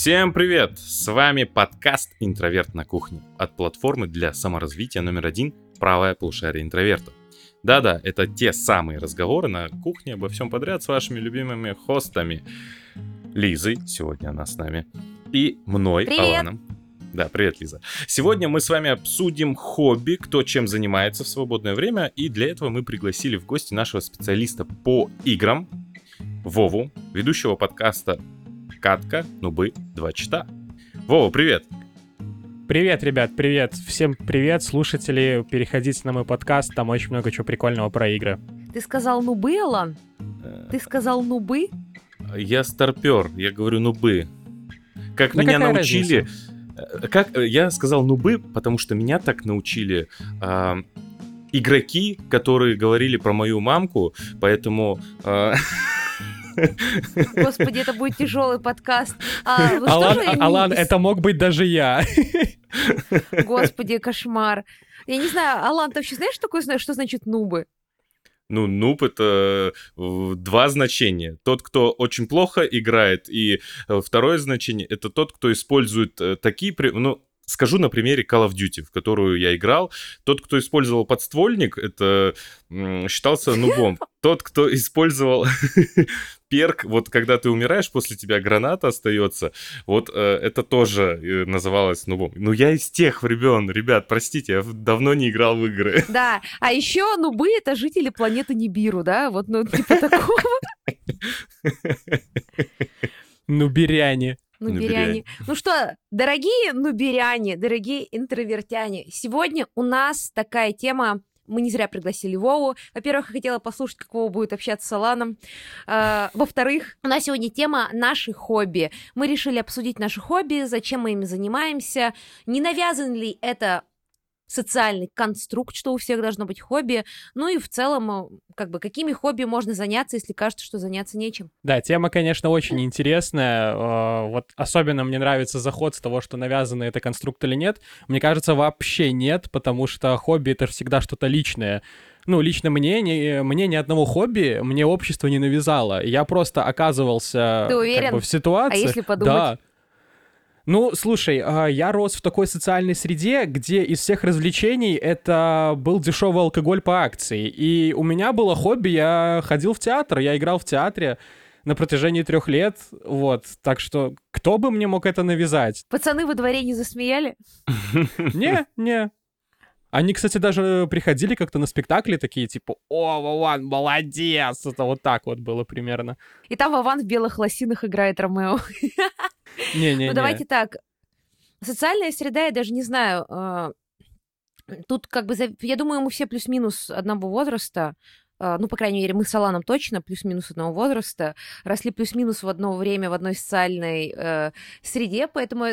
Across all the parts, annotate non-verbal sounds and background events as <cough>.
Всем привет! С вами подкаст «Интроверт на кухне» от платформы для саморазвития номер один «Правая полушарие интроверта». Да-да, это те самые разговоры на кухне обо всем подряд с вашими любимыми хостами. Лизой, сегодня она с нами, и мной, Привет. Аланом. Да, привет, Лиза. Сегодня мы с вами обсудим хобби, кто чем занимается в свободное время, и для этого мы пригласили в гости нашего специалиста по играм, Вову, ведущего подкаста «Катка, нубы, два чита». Вова, привет! Привет, ребят, привет. Всем привет, слушатели. Переходите на мой подкаст, там очень много чего прикольного про игры. Ты сказал нубы, Алан? Ты сказал нубы? Я старпер, я говорю нубы. Как Да меня какая научили... э, Как э, я сказал нубы, потому что меня так научили а, игроки, которые говорили про мою мамку, поэтому... а, <laughs> Господи, это будет тяжелый подкаст. А, Алан, же а- Алан, это мог быть даже я. Господи, кошмар. Я не знаю, Алан, ты вообще знаешь, что такое, что значит нубы? Ну, нуб это э, два значения. Тот, кто очень плохо играет, и э, второе значение это тот, кто использует э, такие... при- Ну, скажу на примере Call of Duty, в которую я играл. Тот, кто использовал подствольник, это считался нубом. Тот, кто использовал <laughs> перк, вот когда ты умираешь, после тебя граната остается, вот э, это тоже э, называлось нубом. Ну, я из тех времен, ребят, простите, я давно не играл в игры. <laughs> Да, а еще нубы — это жители планеты Нибиру, да? Вот, ну, типа такого. Нубиряне. Нубиряне. Ну что, дорогие нубиряне, дорогие интровертяне, сегодня у нас такая тема, мы не зря пригласили Вову. Во-первых, я хотела послушать, как Вова будет общаться с Аланом. А, Во-вторых, у нас сегодня тема «Наши хобби». Мы решили обсудить наши хобби, зачем мы ими занимаемся, не навязан ли это социальный конструкт, что у всех должно быть хобби, ну и в целом, э, как бы, какими хобби можно заняться, если кажется, что заняться нечем. Да, тема, конечно, очень интересная. Э, Вот особенно мне нравится заход с того, что навязано это конструкт или нет. Мне кажется, вообще нет, потому что хобби — это всегда что-то личное. Ну, лично мне, не, мне ни одного хобби мне общество не навязало. Я просто оказывался Ты как уверен? бы в ситуации... А если подумать? Да. Ну, слушай, а, я рос в такой социальной среде, где из всех развлечений это был дешевый алкоголь по акции. И у меня было хобби, я ходил в театр, я играл в театре на протяжении трех лет, вот. Так что кто бы мне мог это навязать? Пацаны во дворе не засмеяли? <laughs> Не, не. Они, кстати, даже приходили как-то на спектакли такие, типа, о, Вован, молодец! Это вот так вот было примерно. И там Вован в белых лосинах играет Ромео. <laughs> Не-не-не. Ну, давайте так. Социальная среда, я даже не знаю. э, Тут как бы, я думаю, мы все плюс-минус одного возраста. э, Ну, по крайней мере, мы с Аланом точно плюс-минус одного возраста. Росли плюс-минус в одно время в одной социальной э, среде, поэтому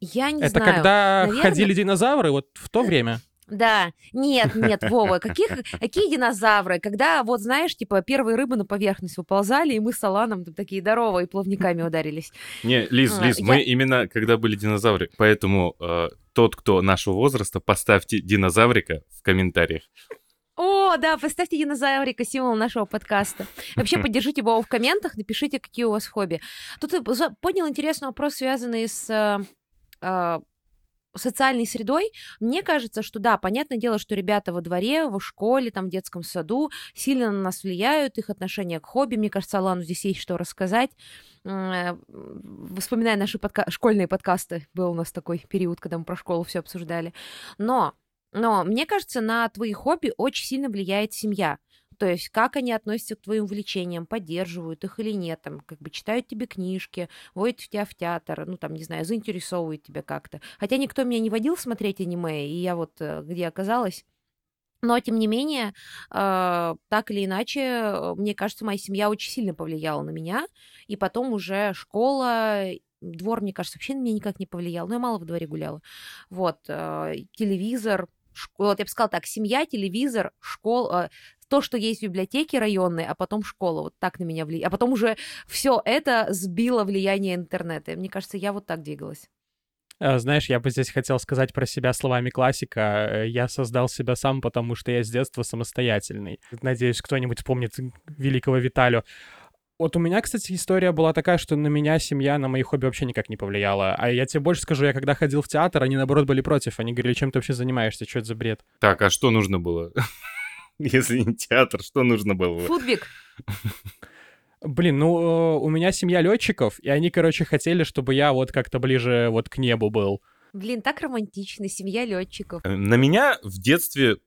я не Это знаю. когда наверное- ходили динозавры, вот в то время. Да, нет, нет, Вова, каких, <laughs> какие динозавры? Когда, вот знаешь, типа, первые рыбы на поверхность выползали, и мы с Аланом там такие здоровые плавниками <laughs> ударились. Не, Лиз, А, Лиз, я- мы именно когда были динозавры, поэтому э, тот, кто нашего возраста, поставьте динозаврика в комментариях. О, да, поставьте динозаврика, символ нашего подкаста. Вообще, <laughs> поддержите Вову в комментах, напишите, какие у вас хобби. Тут я поднял интересный вопрос, связанный с э, э, социальной средой. Мне кажется, что да, понятное дело, что ребята во дворе, в школе, там, в детском саду сильно на нас влияют, их отношение к хобби. Мне кажется, Алану здесь есть что рассказать. Вспоминая наши подка- школьные подкасты, был у нас такой период, когда мы про школу все обсуждали. Но но мне кажется, на твои хобби очень сильно влияет семья. То есть, как они относятся к твоим увлечениям, поддерживают их или нет, там, как бы читают тебе книжки, водят тебя в театр, ну, там, не знаю, заинтересовывают тебя как-то. Хотя никто меня не водил смотреть аниме, и я вот э, где оказалась. Но, тем не менее, э, так или иначе, мне кажется, моя семья очень сильно повлияла на меня. И потом уже школа, двор, мне кажется, вообще на меня никак не повлиял. Но я мало во дворе гуляла. Вот, э, телевизор, вот я бы сказала так, семья, телевизор, школа, то, что есть в библиотеке районной, а потом школа, вот так на меня влияет. А потом уже все это сбило влияние интернета. Мне кажется, я вот так двигалась. Э, Знаешь, я бы здесь хотел сказать про себя словами классика. Э, Я создал себя сам, потому что я с детства самостоятельный. Надеюсь, кто-нибудь помнит великого Виталю. Вот у меня, кстати, история была такая, что на меня семья, на мои хобби вообще никак не повлияла. А я тебе больше скажу, я когда ходил в театр, они, наоборот, были против. Они говорили, чем ты вообще занимаешься, что это за бред? Так, а что нужно было? <laughs> Если не театр, что нужно было? Футбик. Блин, ну, э, у меня семья летчиков, и они, короче, хотели, чтобы я вот как-то ближе вот к небу был. Блин, так романтично, семья летчиков. Э, На меня в детстве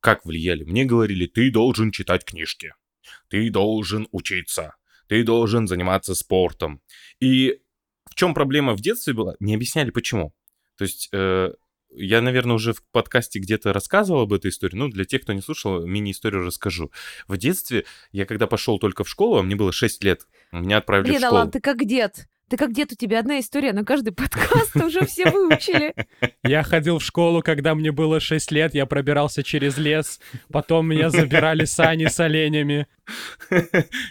как влияли? Мне говорили, ты должен читать книжки, ты должен учиться, ты должен заниматься спортом. И в чем проблема в детстве была? Не объясняли почему. То есть э, я, наверное, уже в подкасте где-то рассказывал об этой истории. Ну, для тех, кто не слушал, мини-историю расскажу. В детстве, я когда пошел только в школу, а мне было 6 лет, меня отправили Блин, в школу. Алан, ты как дед. Ты как дед, у тебя одна история на каждый подкаст, уже все выучили. Я ходил в школу, когда мне было 6 лет, я пробирался через лес, потом меня забирали сани с оленями.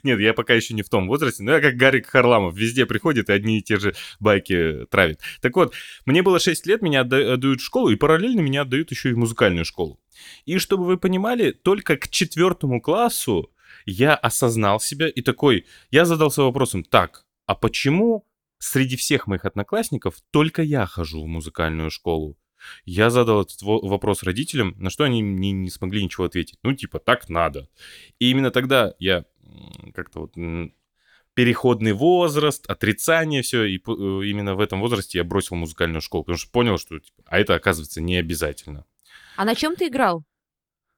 Нет, я пока еще не в том возрасте, но я как Гарик Харламов, везде приходит и одни и те же байки травит. Так вот, мне было 6 лет, меня отда- отдают в школу, и параллельно меня отдают еще и в музыкальную школу. И чтобы вы понимали, только к четвертому классу я осознал себя и такой, я задался вопросом, так, а почему среди всех моих одноклассников только я хожу в музыкальную школу? Я задал этот во- вопрос родителям, на что они мне не смогли ничего ответить. Ну, типа, так надо. И именно тогда я как-то вот переходный возраст, отрицание, все, и э, именно в этом возрасте я бросил музыкальную школу, потому что понял, что типа, а это оказывается не обязательно. А на чем ты играл?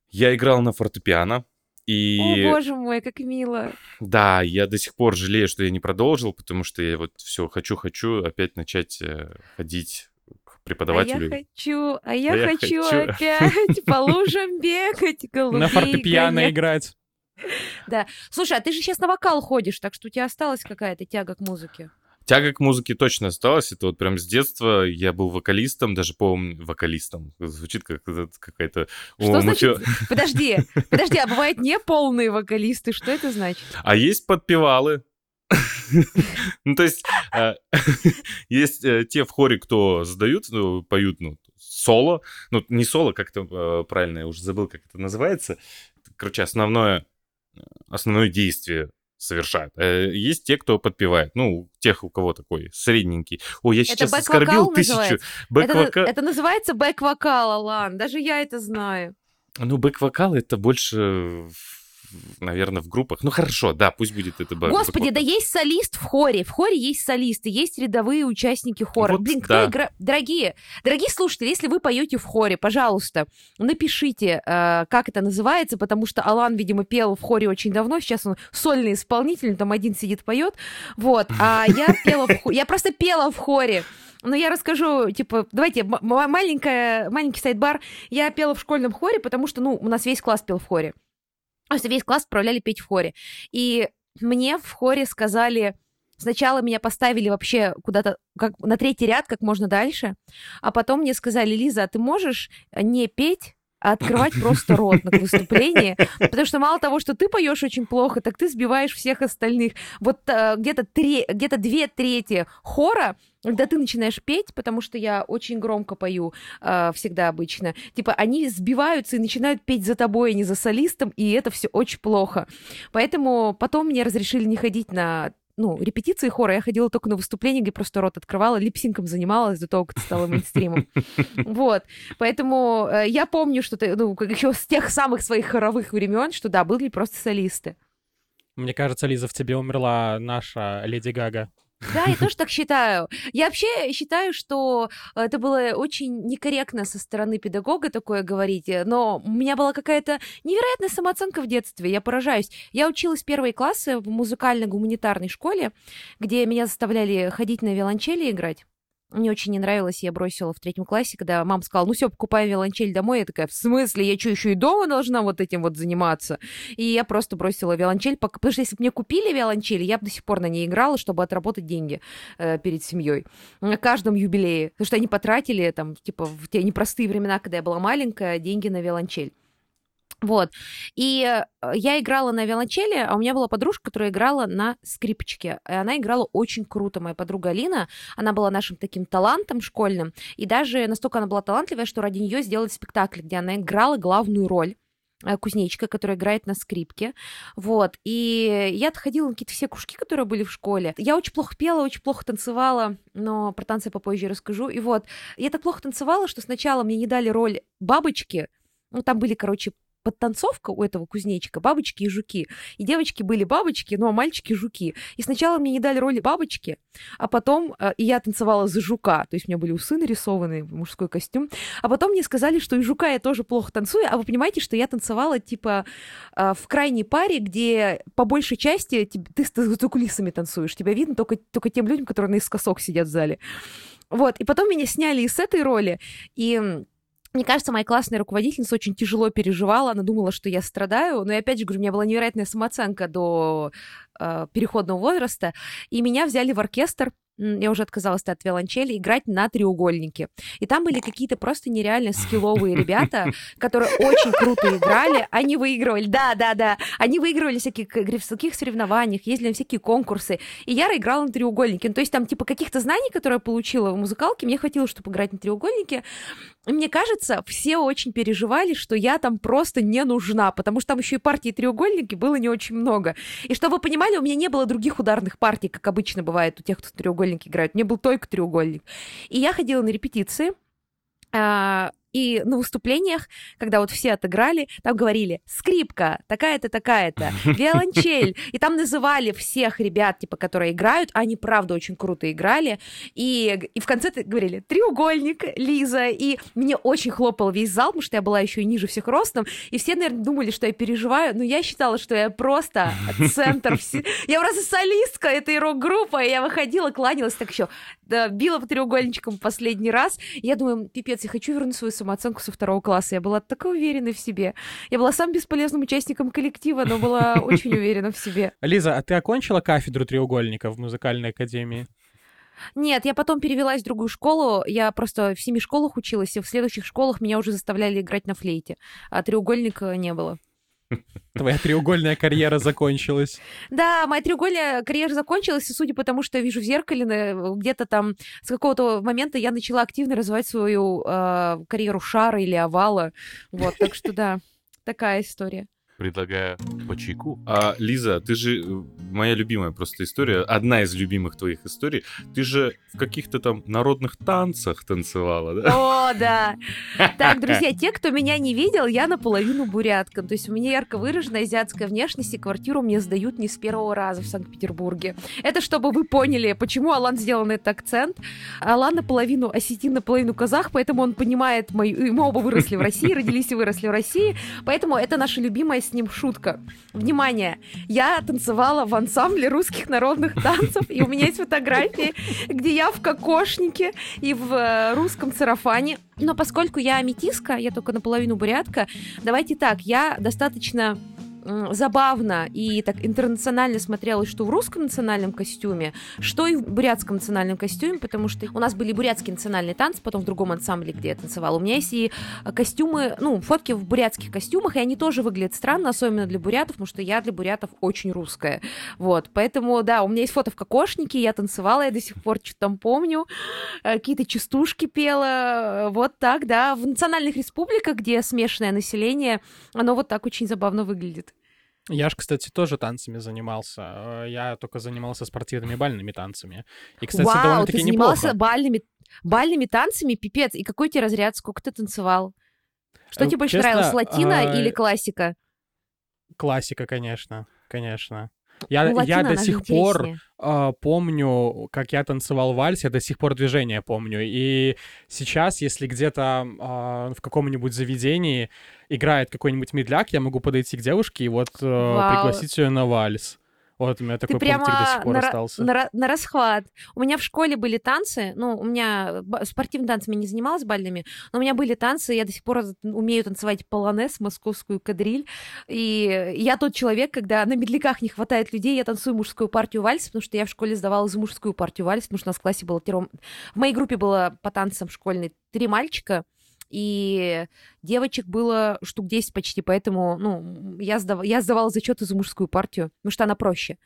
Я играл на фортепиано, и О, боже мой, как мило. да, я до сих пор жалею, что я не продолжил, потому что я вот все хочу-хочу опять начать э, ходить к А я преподавателю. хочу, а я, А я хочу, хочу. <laughs> опять по лужам бегать, голубей На фортепиано играть. Слушай, а ты же сейчас на вокал ходишь, так что у тебя осталась какая-то тяга к музыке. Тяга к музыке точно осталась. Это вот прям с детства я был вокалистом, даже помню, вокалистом. Звучит как какая-то... Что О, значит? мотив- Подожди, подожди, а бывают не полные вокалисты, что это значит? А есть подпевалы. <laughs> Ну, то есть, э, <laughs> есть э, те в хоре, кто задают, ну, поют, ну, соло. Ну, не соло, как-то э, правильно, я уже забыл, как это называется. Короче, основное, э, основное действие совершают. Э, Есть те, кто подпевает. Ну, тех, у кого такой средненький. Ой, я сейчас бэк-вокал оскорбил тысячу. называется? Это, Бэк-вокал. это называется бэк-вокал, Алан. Даже я это знаю. Ну, бэк-вокал это больше, наверное, в группах. Ну, хорошо, да, пусть будет это бэк Господи, да есть солист в хоре. В хоре есть солисты, есть рядовые участники хора. Вот Блин, кто да. игра... Дорогие, дорогие слушатели, если вы поете в хоре, пожалуйста, напишите, э, как это называется, потому что Алан, видимо, пел в хоре очень давно. Сейчас он сольный исполнитель, там один сидит, поет. Вот. А я <laughs> пела в хоре. Я просто пела в хоре. Но я расскажу, типа, давайте, маленькая, маленький сайт-бар. Я пела в школьном хоре, потому что, ну, у нас весь класс пел в хоре. То есть весь класс отправляли петь в хоре. И мне в хоре сказали... Сначала меня поставили вообще куда-то как, на третий ряд, как можно дальше, а потом мне сказали, Лиза, а ты можешь не петь, а открывать просто рот на выступлении, потому что мало того, что ты поешь очень плохо, так ты сбиваешь всех остальных. Вот э, где-то тре- где-то две трети хора, когда ты начинаешь петь, потому что я очень громко пою э, всегда обычно, типа они сбиваются и начинают петь за тобой, а не за солистом, и это все очень плохо. Поэтому потом мне разрешили не ходить на ну, репетиции хора, я ходила только на выступления, где просто рот открывала, липсинком занималась до того, как это стало мейнстримом. <laughs> Вот. Поэтому э, я помню, что ты, ну, еще с тех самых своих хоровых времен, что да, были просто солисты. Мне кажется, Лиза, в тебе умерла наша Леди Гага. Да, я тоже так считаю. Я вообще считаю, что это было очень некорректно со стороны педагога такое говорить, э, но у меня была какая-то невероятная самооценка в детстве, я поражаюсь. Я училась первые классы в музыкально-гуманитарной школе, где меня заставляли ходить на виолончели играть. Мне очень не нравилось, я бросила в третьем классе, когда мама сказала, ну все, покупай виолончель домой. Я такая, в смысле, я что, еще и дома должна вот этим вот заниматься? И я просто бросила виолончель, потому что если бы мне купили виолончель, я бы до сих пор на ней играла, чтобы отработать деньги э, перед семьей. На каждом юбилее. Потому что они потратили, там, типа, в те непростые времена, когда я была маленькая, деньги на виолончель. Вот. И э, я играла на виолончели, а у меня была подружка, которая играла на скрипочке. И она играла очень круто. Моя подруга Алина, она была нашим таким талантом школьным. И даже настолько она была талантливая, что ради нее сделали спектакль, где она играла главную роль. э, кузнечка, которая играет на скрипке. Вот. И я ходила на какие-то все кружки, которые были в школе. Я очень плохо пела, очень плохо танцевала, но про танцы попозже расскажу. И вот, я так плохо танцевала, что сначала мне не дали роль бабочки, ну, там были, короче, подтанцовка у этого кузнечика бабочки и жуки. И девочки были бабочки, ну а мальчики жуки. И сначала мне не дали роли бабочки, а потом э, и я танцевала за жука. То есть у меня были усы нарисованы, мужской костюм. А потом мне сказали, что и жука я тоже плохо танцую. А вы понимаете, что я танцевала типа э, в крайней паре, где по большей части ты за кулисами танцуешь. Тебя видно только, только тем людям, которые наискосок сидят в зале. Вот. И потом меня сняли из этой роли. И мне кажется, моя классная руководительница очень тяжело переживала, она думала, что я страдаю, но я опять же говорю, у меня была невероятная самооценка до э, переходного возраста, и меня взяли в оркестр я уже отказалась от виолончели, играть на треугольнике. И там были какие-то просто нереально скилловые ребята, которые очень круто играли. Они выигрывали, да, да, да. Они выигрывали всякие в таких соревнованиях, ездили на всякие конкурсы. И я играла на треугольнике. Ну, то есть там типа каких-то знаний, которые я получила в музыкалке, мне хватило, чтобы играть на треугольнике. Мне кажется, все очень переживали, что я там просто не нужна, потому что там еще и партии треугольники было не очень много. И чтобы вы понимали, у меня не было других ударных партий, как обычно бывает у тех, кто треугольник треугольник играют. Мне был только треугольник. И я ходила на репетиции, а, и на выступлениях, когда вот все отыграли, там говорили скрипка, такая-то, такая-то, <laughs> виолончель. И там называли всех ребят, типа, которые играют. Они, правда, очень круто играли. И, и в конце говорили треугольник, Лиза. И мне очень хлопал весь зал, потому что я была еще и ниже всех ростом. И все, наверное, думали, что я переживаю. Но я считала, что я просто <laughs> центр. Я просто солистка этой рок-группы. И я выходила, кланялась так еще, била по треугольничкам последний раз. Я думаю, пипец, я хочу вернуть свою самооценку со второго класса. Я была такой уверенной в себе. Я была самым бесполезным участником коллектива, но была <laughs> очень уверена в себе. Лиза, а ты окончила кафедру треугольника в музыкальной академии? Нет, я потом перевелась в другую школу. Я просто в семи школах училась, и в следующих школах меня уже заставляли играть на флейте. А треугольника не было. Твоя треугольная карьера закончилась. Да, моя треугольная карьера закончилась, и судя по тому, что я вижу в зеркале, где-то там с какого-то момента я начала активно развивать свою э, карьеру шара или овала. Вот, так что да, такая история предлагаю по чайку. А, Лиза, ты же э, моя любимая просто история, одна из любимых твоих историй. Ты же в каких-то там народных танцах танцевала, да? О, да. <laughs> Так, друзья, те, кто меня не видел, я наполовину бурятка. То есть у меня ярко выраженная азиатская внешность, и квартиру мне сдают не с первого раза в Санкт-Петербурге. Это чтобы вы поняли, почему Алан сделал на этот акцент. Алан наполовину осетин, наполовину казах, поэтому он понимает мою... Мы оба выросли в России, родились и выросли в России, поэтому это наша любимая с ним шутка. Внимание, я танцевала в ансамбле русских народных танцев, и у меня есть фотографии, где я в кокошнике и в э, русском сарафане. Но поскольку я метиска, я только наполовину бурятка, давайте так, я достаточно забавно и так интернационально смотрелось, что в русском национальном костюме, что и в бурятском национальном костюме, потому что у нас были бурятские национальные танцы, потом в другом ансамбле, где я танцевала. У меня есть и костюмы, ну, фотки в бурятских костюмах, и они тоже выглядят странно, особенно для бурятов, потому что я для бурятов очень русская. Вот, поэтому, да, у меня есть фото в кокошнике, я танцевала, я до сих пор что-то там помню, э, какие-то частушки пела, вот так, да. В национальных республиках, где смешанное население, оно вот так очень забавно выглядит. Я же, кстати, тоже танцами занимался. Э, я только занимался спортивными бальными танцами. И, кстати, Вау, довольно-таки ты занимался неплохо. бальными, бальными танцами? Пипец. И какой тебе разряд? Сколько ты танцевал? Что э, тебе больше Честно, нравилось, латина а... или классика? Классика, конечно, конечно. Я, ну, я до сих пор э, помню, как я танцевал вальс, я до сих пор движение помню. И сейчас, если где-то э, в каком-нибудь заведении играет какой-нибудь медляк, я могу подойти к девушке и вот э, пригласить ее на вальс. Вот у меня такой Ты прямо до сих пор на, остался. На, на расхват. У меня в школе были танцы, ну, у меня спортивными танцами не занималась бальными, но у меня были танцы, я до сих пор умею танцевать полонез, московскую кадриль, и я тот человек, когда на медляках не хватает людей, я танцую мужскую партию вальс, потому что я в школе сдавала за мужскую партию вальс, потому что у нас в классе было трем... В моей группе было по танцам школьной три мальчика, и девочек было штук 10 почти, поэтому, ну, я, сдав... я сдавала зачеты за мужскую партию, потому что она проще.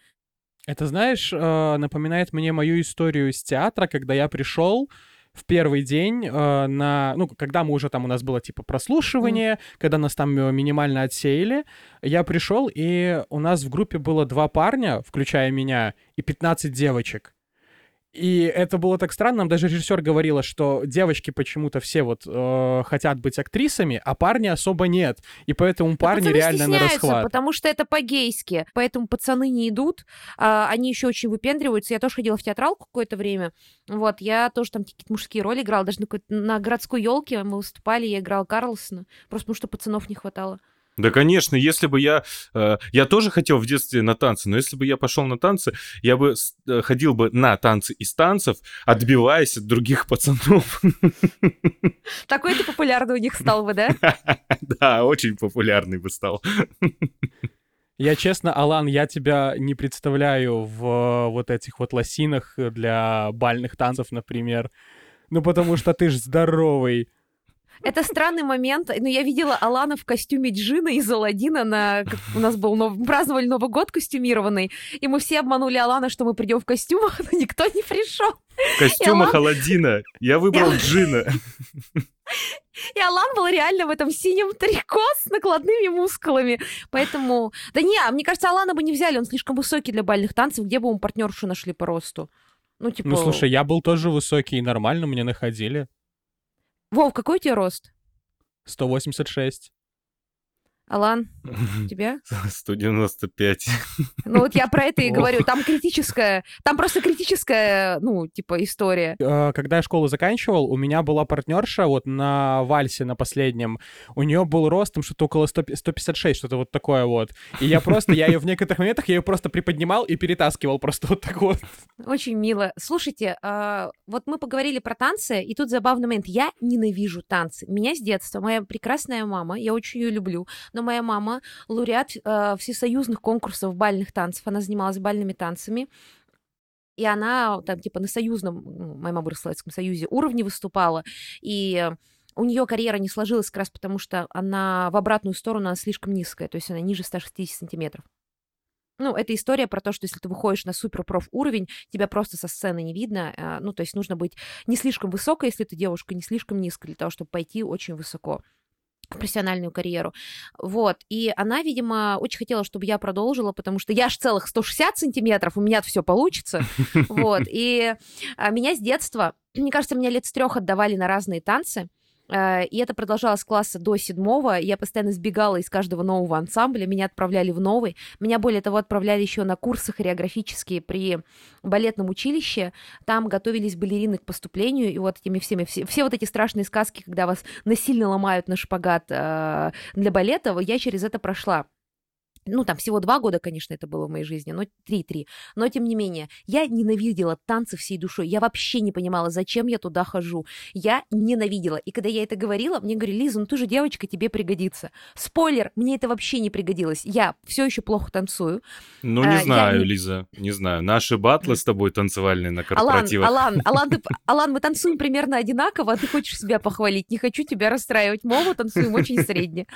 Это, знаешь, э, напоминает мне мою историю из театра, когда я пришел в первый день э, на, ну, когда мы уже там, у нас было типа прослушивание, mm. когда нас там э, минимально отсеяли, я пришел, и у нас в группе было два парня, включая меня, и 15 девочек. И это было так странно, нам даже режиссер говорила, что девочки почему-то все вот э, хотят быть актрисами, а парни особо нет. И поэтому да парни реально на расхват. потому что это по-гейски. Поэтому пацаны не идут, а, они еще очень выпендриваются. Я тоже ходила в театралку какое-то время. Вот, я тоже там какие-то мужские роли играла. Даже на, на городской елке мы выступали, я играла Карлсона. Просто потому что пацанов не хватало. Да, конечно, если бы я... Э, я тоже хотел в детстве на танцы, но если бы я пошел на танцы, я бы э, ходил бы на танцы из танцев, отбиваясь от других пацанов. Такой ты популярный у них стал бы, да? <laughs> Да, очень популярный бы стал. Я честно, Алан, я тебя не представляю в вот этих вот лосинах для бальных танцев, например. Ну, потому что ты ж здоровый. Это странный момент. Ну, я видела Алана в костюме Джина из Аладдина. На... У нас был нов... праздновали Новый год костюмированный. И мы все обманули Алана, что мы придем в костюмах, <laughs> но никто не пришел. В костюмах Алан... Аладдина. Я выбрал Джина. И Алан был реально в этом синем трико с накладными мускулами. Поэтому... Да не, мне кажется, Алана бы не взяли. Он слишком высокий для бальных танцев. Где бы мы партнершу нашли по росту? Ну, типа... Ну, слушай, я был тоже высокий, и нормально мне находили. Вов, какой у тебя рост? 186. Алан, тебя? 195. Ну вот я про это и говорю. Там критическая, там просто критическая, ну, типа, история. Э, когда я школу заканчивал, у меня была партнерша вот на вальсе на последнем. У нее был рост там что-то около 100, 156, что-то вот такое вот. И я просто, я ее в некоторых моментах, я ее просто приподнимал и перетаскивал просто вот так вот. Очень мило. Слушайте, а, вот мы поговорили про танцы, и тут забавный момент. Я ненавижу танцы. Меня с детства моя прекрасная мама, я очень ее люблю, но моя мама лауреат э, всесоюзных конкурсов бальных танцев. Она занималась бальными танцами. И она там типа на союзном, ну, моя мама в Советском Союзе, уровне выступала. И у нее карьера не сложилась как раз потому, что она в обратную сторону она слишком низкая, то есть она ниже 160 сантиметров. Ну, это история про то, что если ты выходишь на супер-проф уровень, тебя просто со сцены не видно. Э, ну, то есть нужно быть не слишком высокой, если ты девушка, не слишком низкой, для того, чтобы пойти очень высоко профессиональную карьеру. Вот. И она, видимо, очень хотела, чтобы я продолжила, потому что я ж целых 160 сантиметров, у меня все получится. <laughs> Вот. И а, меня с детства, мне кажется, меня лет с трех отдавали на разные танцы. Э, и это продолжалось класса до седьмого. Я постоянно сбегала из каждого нового ансамбля, меня отправляли в новый. Меня, более того, отправляли еще на курсы хореографические при балетном училище. Там готовились балерины к поступлению, и вот этими всеми, все, все вот эти страшные сказки, когда вас насильно ломают на шпагат э, для балета, я через это прошла ну, там всего два года, конечно, это было в моей жизни, но три-три. Но, тем не менее, я ненавидела танцы всей душой. Я вообще не понимала, зачем я туда хожу. Я ненавидела. И когда я это говорила, мне говорили, Лиза, ну ты же девочка, тебе пригодится. Спойлер, мне это вообще не пригодилось. Я все еще плохо танцую. Ну, не а, знаю, я... Лиза, не знаю. Наши батлы с тобой танцевальные на корпоративах. Алан, Алан, <laughs> Алан, ты, Алан, мы танцуем примерно одинаково, а ты хочешь себя похвалить. Не хочу тебя расстраивать. Мову танцуем очень средне.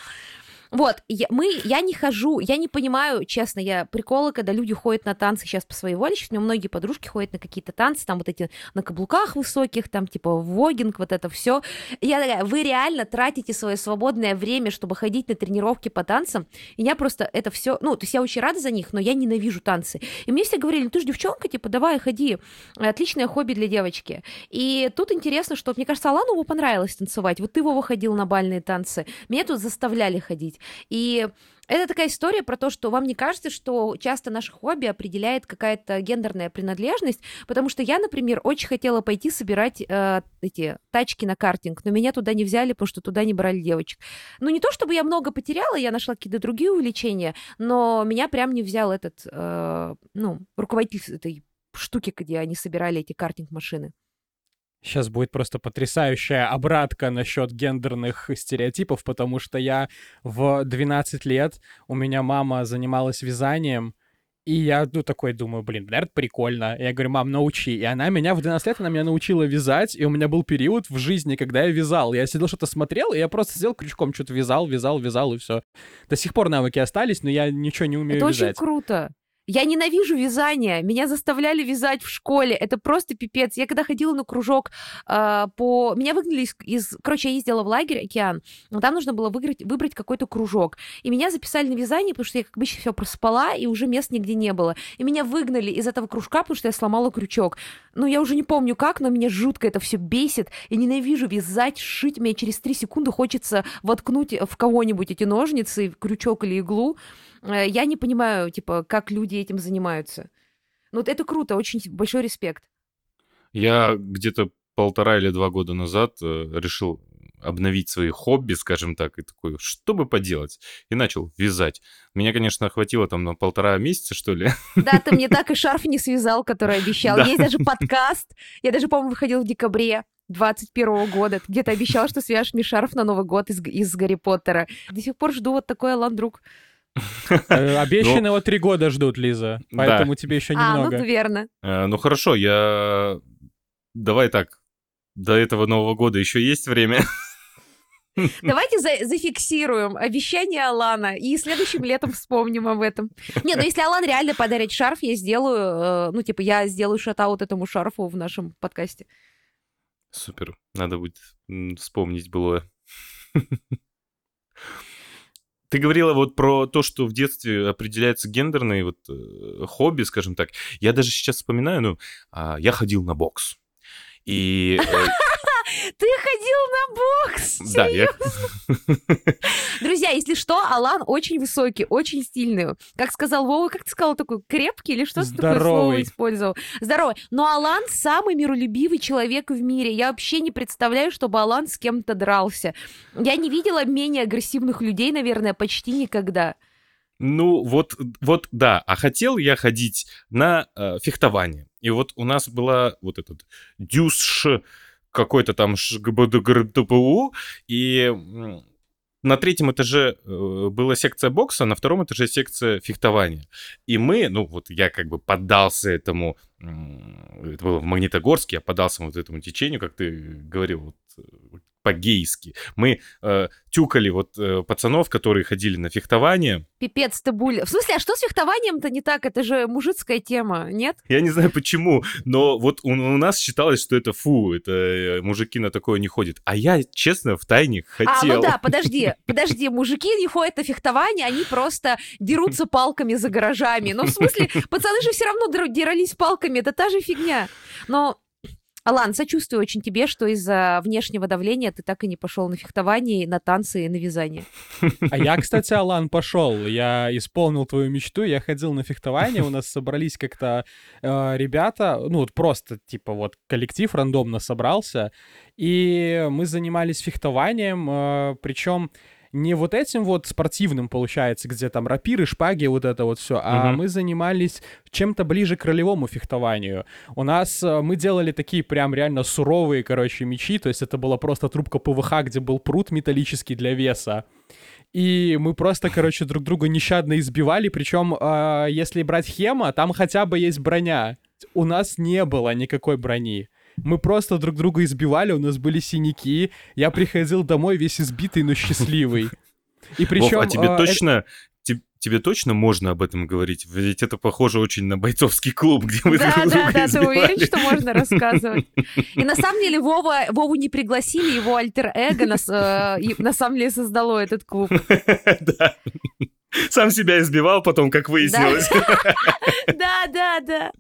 Вот, я, мы, я не хожу, я не понимаю, честно, я приколы, когда люди ходят на танцы сейчас по своей воле, сейчас у меня многие подружки ходят на какие-то танцы, там вот эти на каблуках высоких, там типа вогинг, вот это все. Я такая, вы реально тратите свое свободное время, чтобы ходить на тренировки по танцам, и я просто это все, ну, то есть я очень рада за них, но я ненавижу танцы. И мне все говорили, ну ты же девчонка, типа, давай, ходи, отличное хобби для девочки. И тут интересно, что, мне кажется, Алану понравилось танцевать, вот ты, Вова, ходил на бальные танцы, меня тут заставляли ходить. И это такая история про то, что вам не кажется, что часто наше хобби определяет какая-то гендерная принадлежность, потому что я, например, очень хотела пойти собирать э, эти тачки на картинг, но меня туда не взяли, потому что туда не брали девочек. Ну, не то чтобы я много потеряла, я нашла какие-то другие увлечения, но меня прям не взял этот, э, ну, руководитель этой штуки, где они собирали эти картинг-машины. Сейчас будет просто потрясающая обратка насчет гендерных стереотипов, потому что я в 12 лет, у меня мама занималась вязанием, и я, ну, такой думаю, блин, наверное, прикольно. Я говорю, мам, научи. И она меня в 12 лет, она меня научила вязать, и у меня был период в жизни, когда я вязал. Я сидел, что-то смотрел, и я просто сидел крючком, что-то вязал, вязал, вязал, и все. До сих пор навыки остались, но я ничего не умею Это вязать. очень круто. Я ненавижу вязание. Меня заставляли вязать в школе. Это просто пипец. Я когда ходила на кружок э, по... Меня выгнали из... из... Короче, я ездила в лагерь «Океан». Там нужно было выиграть, выбрать какой-то кружок. И меня записали на вязание, потому что я как бы все проспала, и уже мест нигде не было. И меня выгнали из этого кружка, потому что я сломала крючок. Ну, я уже не помню как, но меня жутко это все бесит. И ненавижу вязать, шить. Мне через три секунды хочется воткнуть в кого-нибудь эти ножницы, крючок или иглу. Э, я не понимаю, типа, как люди этим занимаются. Ну, вот это круто, очень большой респект. Я где-то полтора или два года назад э, решил обновить свои хобби, скажем так, и такой, что бы поделать? И начал вязать. Меня, конечно, хватило там на полтора месяца, что ли. Да, ты мне <laughs> так и шарф не связал, который обещал. Да. Есть даже <laughs> подкаст. Я даже, по-моему, выходил в декабре. 21 года. Ты где-то обещал, что свяжешь мне шарф на Новый год из, из Гарри Поттера. До сих пор жду вот такой Алан Друг. Э, <laughs> Обещанного три года ждут, Лиза. Поэтому тебе еще немного. А, ну, верно. Э, ну, хорошо, я... Давай так. До этого Нового года еще есть время. <laughs> Давайте за зафиксируем обещание Алана и следующим летом вспомним об этом. Не, ну если Алан реально подарит шарф, я сделаю, э, ну типа я сделаю шатаут этому шарфу в нашем подкасте. Супер, надо будет вспомнить былое. <laughs> Ты говорила вот про то, что в детстве определяются гендерные вот э, хобби, скажем так. Я даже сейчас вспоминаю, ну, э, я ходил на бокс. И... Э, ты ходил на бокс? Да, я... <laughs> Друзья, если что, Алан очень высокий, очень стильный. Как сказал Вова, как ты сказал, такой крепкий или что ты такое слово использовал? Здоровый. Но Алан самый миролюбивый человек в мире. Я вообще не представляю, чтобы Алан с кем-то дрался. Я не видела менее агрессивных людей, наверное, почти никогда. Ну, вот, вот, да. А хотел я ходить на э, фехтование. И вот у нас была вот этот дюсш какой-то там ШГБДГРТПУ, и на третьем этаже э, была секция бокса, на втором этаже секция фехтования. И мы, ну вот я как бы поддался этому, это было в Магнитогорске, я поддался вот этому течению, как ты говорил, вот, э, по-гейски. Мы э, тюкали вот э, пацанов, которые ходили на фехтование. Пипец ты буль. В смысле, а что с фехтованием-то не так? Это же мужицкая тема, нет? Я не знаю почему, но вот у, у нас считалось, что это фу, это э, мужики на такое не ходят. А я, честно, в тайне хотел. А, ну да, подожди, подожди, мужики не ходят на фехтование, они просто дерутся палками за гаражами. Ну, в смысле, пацаны же все равно дрались палками, это та же фигня. Но Алан, сочувствую очень тебе, что из-за внешнего давления ты так и не пошел на фехтование, на танцы и на вязание. А я, кстати, Алан, пошел. Я исполнил твою мечту, я ходил на фехтование, у нас собрались как-то э, ребята, ну вот просто типа вот коллектив рандомно собрался, и мы занимались фехтованием, э, причем не вот этим вот спортивным, получается, где там рапиры, шпаги, вот это вот все, а угу. мы занимались чем-то ближе к ролевому фехтованию. У нас э, мы делали такие прям реально суровые, короче, мечи, то есть это была просто трубка ПВХ, где был пруд металлический для веса. И мы просто, короче, друг друга нещадно избивали, причем, э, если брать хема, там хотя бы есть броня. У нас не было никакой брони. Мы просто друг друга избивали, у нас были синяки. Я приходил домой весь избитый, но счастливый. И причем... Вов, а тебе а, точно... Это... Тебе точно можно об этом говорить? Ведь это похоже очень на бойцовский клуб, где вы да, друг друга Да, да, избивали. ты уверен, что можно рассказывать? И на самом деле Вова, Вову не пригласили, его альтер-эго на, э, на самом деле создало этот клуб. <laughs> Да. Сам себя избивал потом, как выяснилось. <laughs> Да, да, да.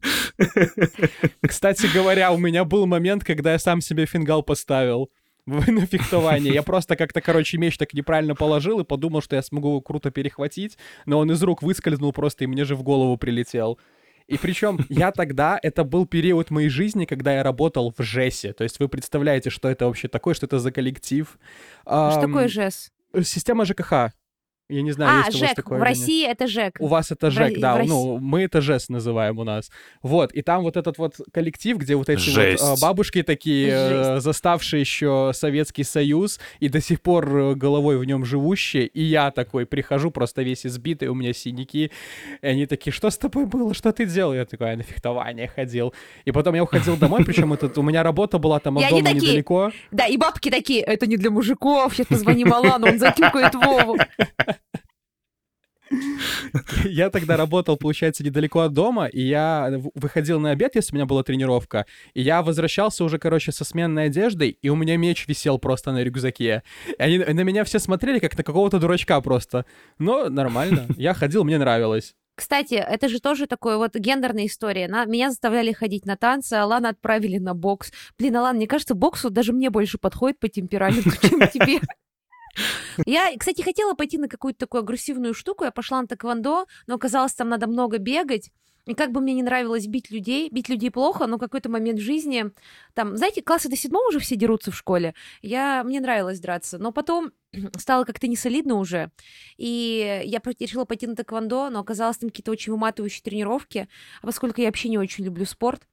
Кстати говоря, у меня был момент, когда я сам себе фингал поставил <laughs> на фехтование. Я просто как-то, короче, меч так неправильно положил и подумал, что я смогу его круто перехватить, но он из рук выскользнул просто и мне же в голову прилетел. И причем я тогда, это был период моей жизни, когда я работал в ЖЭСе. То есть вы представляете, что это вообще такое, что это за коллектив. Что такое ЖЭС? Система ЖКХ. Я не знаю, а, есть ЖЭК. у вас такое. В России это ЖЭК. У вас это ЖЭК, в, да. В ну, мы это ЖЭС называем у нас. Вот. И там вот этот вот коллектив, где вот эти Жесть. вот бабушки такие, э, заставшие еще Советский Союз, и до сих пор э, головой в нем живущие. И я такой прихожу, просто весь избитый, у меня синяки. И они такие, что с тобой было? Что ты делал? Я такой, я на фехтование ходил. И потом я уходил домой, причем этот, у меня работа была там от дома недалеко. Да, и бабки такие, это не для мужиков, сейчас позвоним Алану, он затюкает Вову. <laughs> Я тогда работал, получается, недалеко от дома, и я выходил на обед, если у меня была тренировка, и я возвращался уже, короче, со сменной одеждой, и у меня меч висел просто на рюкзаке. И они на меня все смотрели, как на какого-то дурачка просто. Но нормально. <laughs> Я ходил, мне нравилось. Кстати, это же тоже такое вот гендерная история. На, меня заставляли ходить на танцы, Алана отправили на бокс. Блин, Алан, мне кажется, бокс вот даже мне больше подходит по темпераменту, <laughs> чем тебе. Я, кстати, хотела пойти на какую-то такую агрессивную штуку. Я пошла на тэквондо, но оказалось, там надо много бегать. И как бы мне не нравилось бить людей, бить людей плохо, но какой-то момент в жизни, там, знаете, классы до седьмого уже все дерутся в школе, я, мне нравилось драться, но потом <clears throat> стало как-то не солидно уже, и я решила пойти на тэквондо, но оказалось там какие-то очень выматывающие тренировки, а поскольку я вообще не очень люблю спорт,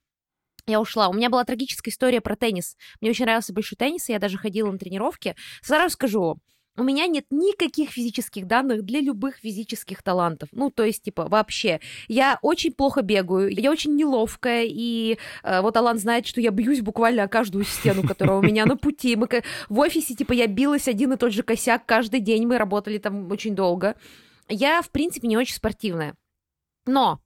я ушла. У меня была трагическая история про теннис. Мне очень нравился большой теннис, и я даже ходила на тренировки. Сразу скажу, у меня нет никаких физических данных для любых физических талантов. Ну, то есть, типа, вообще. Я очень плохо бегаю, я очень неловкая, и э, вот Алан знает, что я бьюсь буквально о каждую стену, которая у меня на пути. Мы в офисе, типа, я билась один и тот же косяк каждый день, мы работали там очень долго. Я, в принципе, не очень спортивная. Но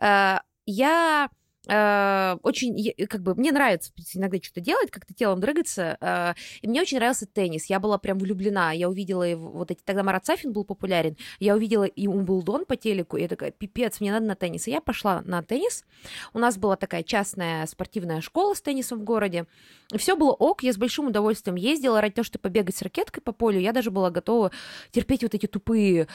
э, я очень, как бы, мне нравится иногда что-то делать, как-то телом дрыгаться, э, и мне очень нравился теннис, я была прям влюблена, я увидела его, вот эти, тогда Марат Сафин был популярен, я увидела и Умблдон по телеку, и я такая, пипец, мне надо на теннис, и я пошла на теннис, у нас была такая частная спортивная школа с теннисом в городе, и все было ок, я с большим удовольствием ездила, ради того, чтобы побегать с ракеткой по полю, я даже была готова терпеть вот эти тупые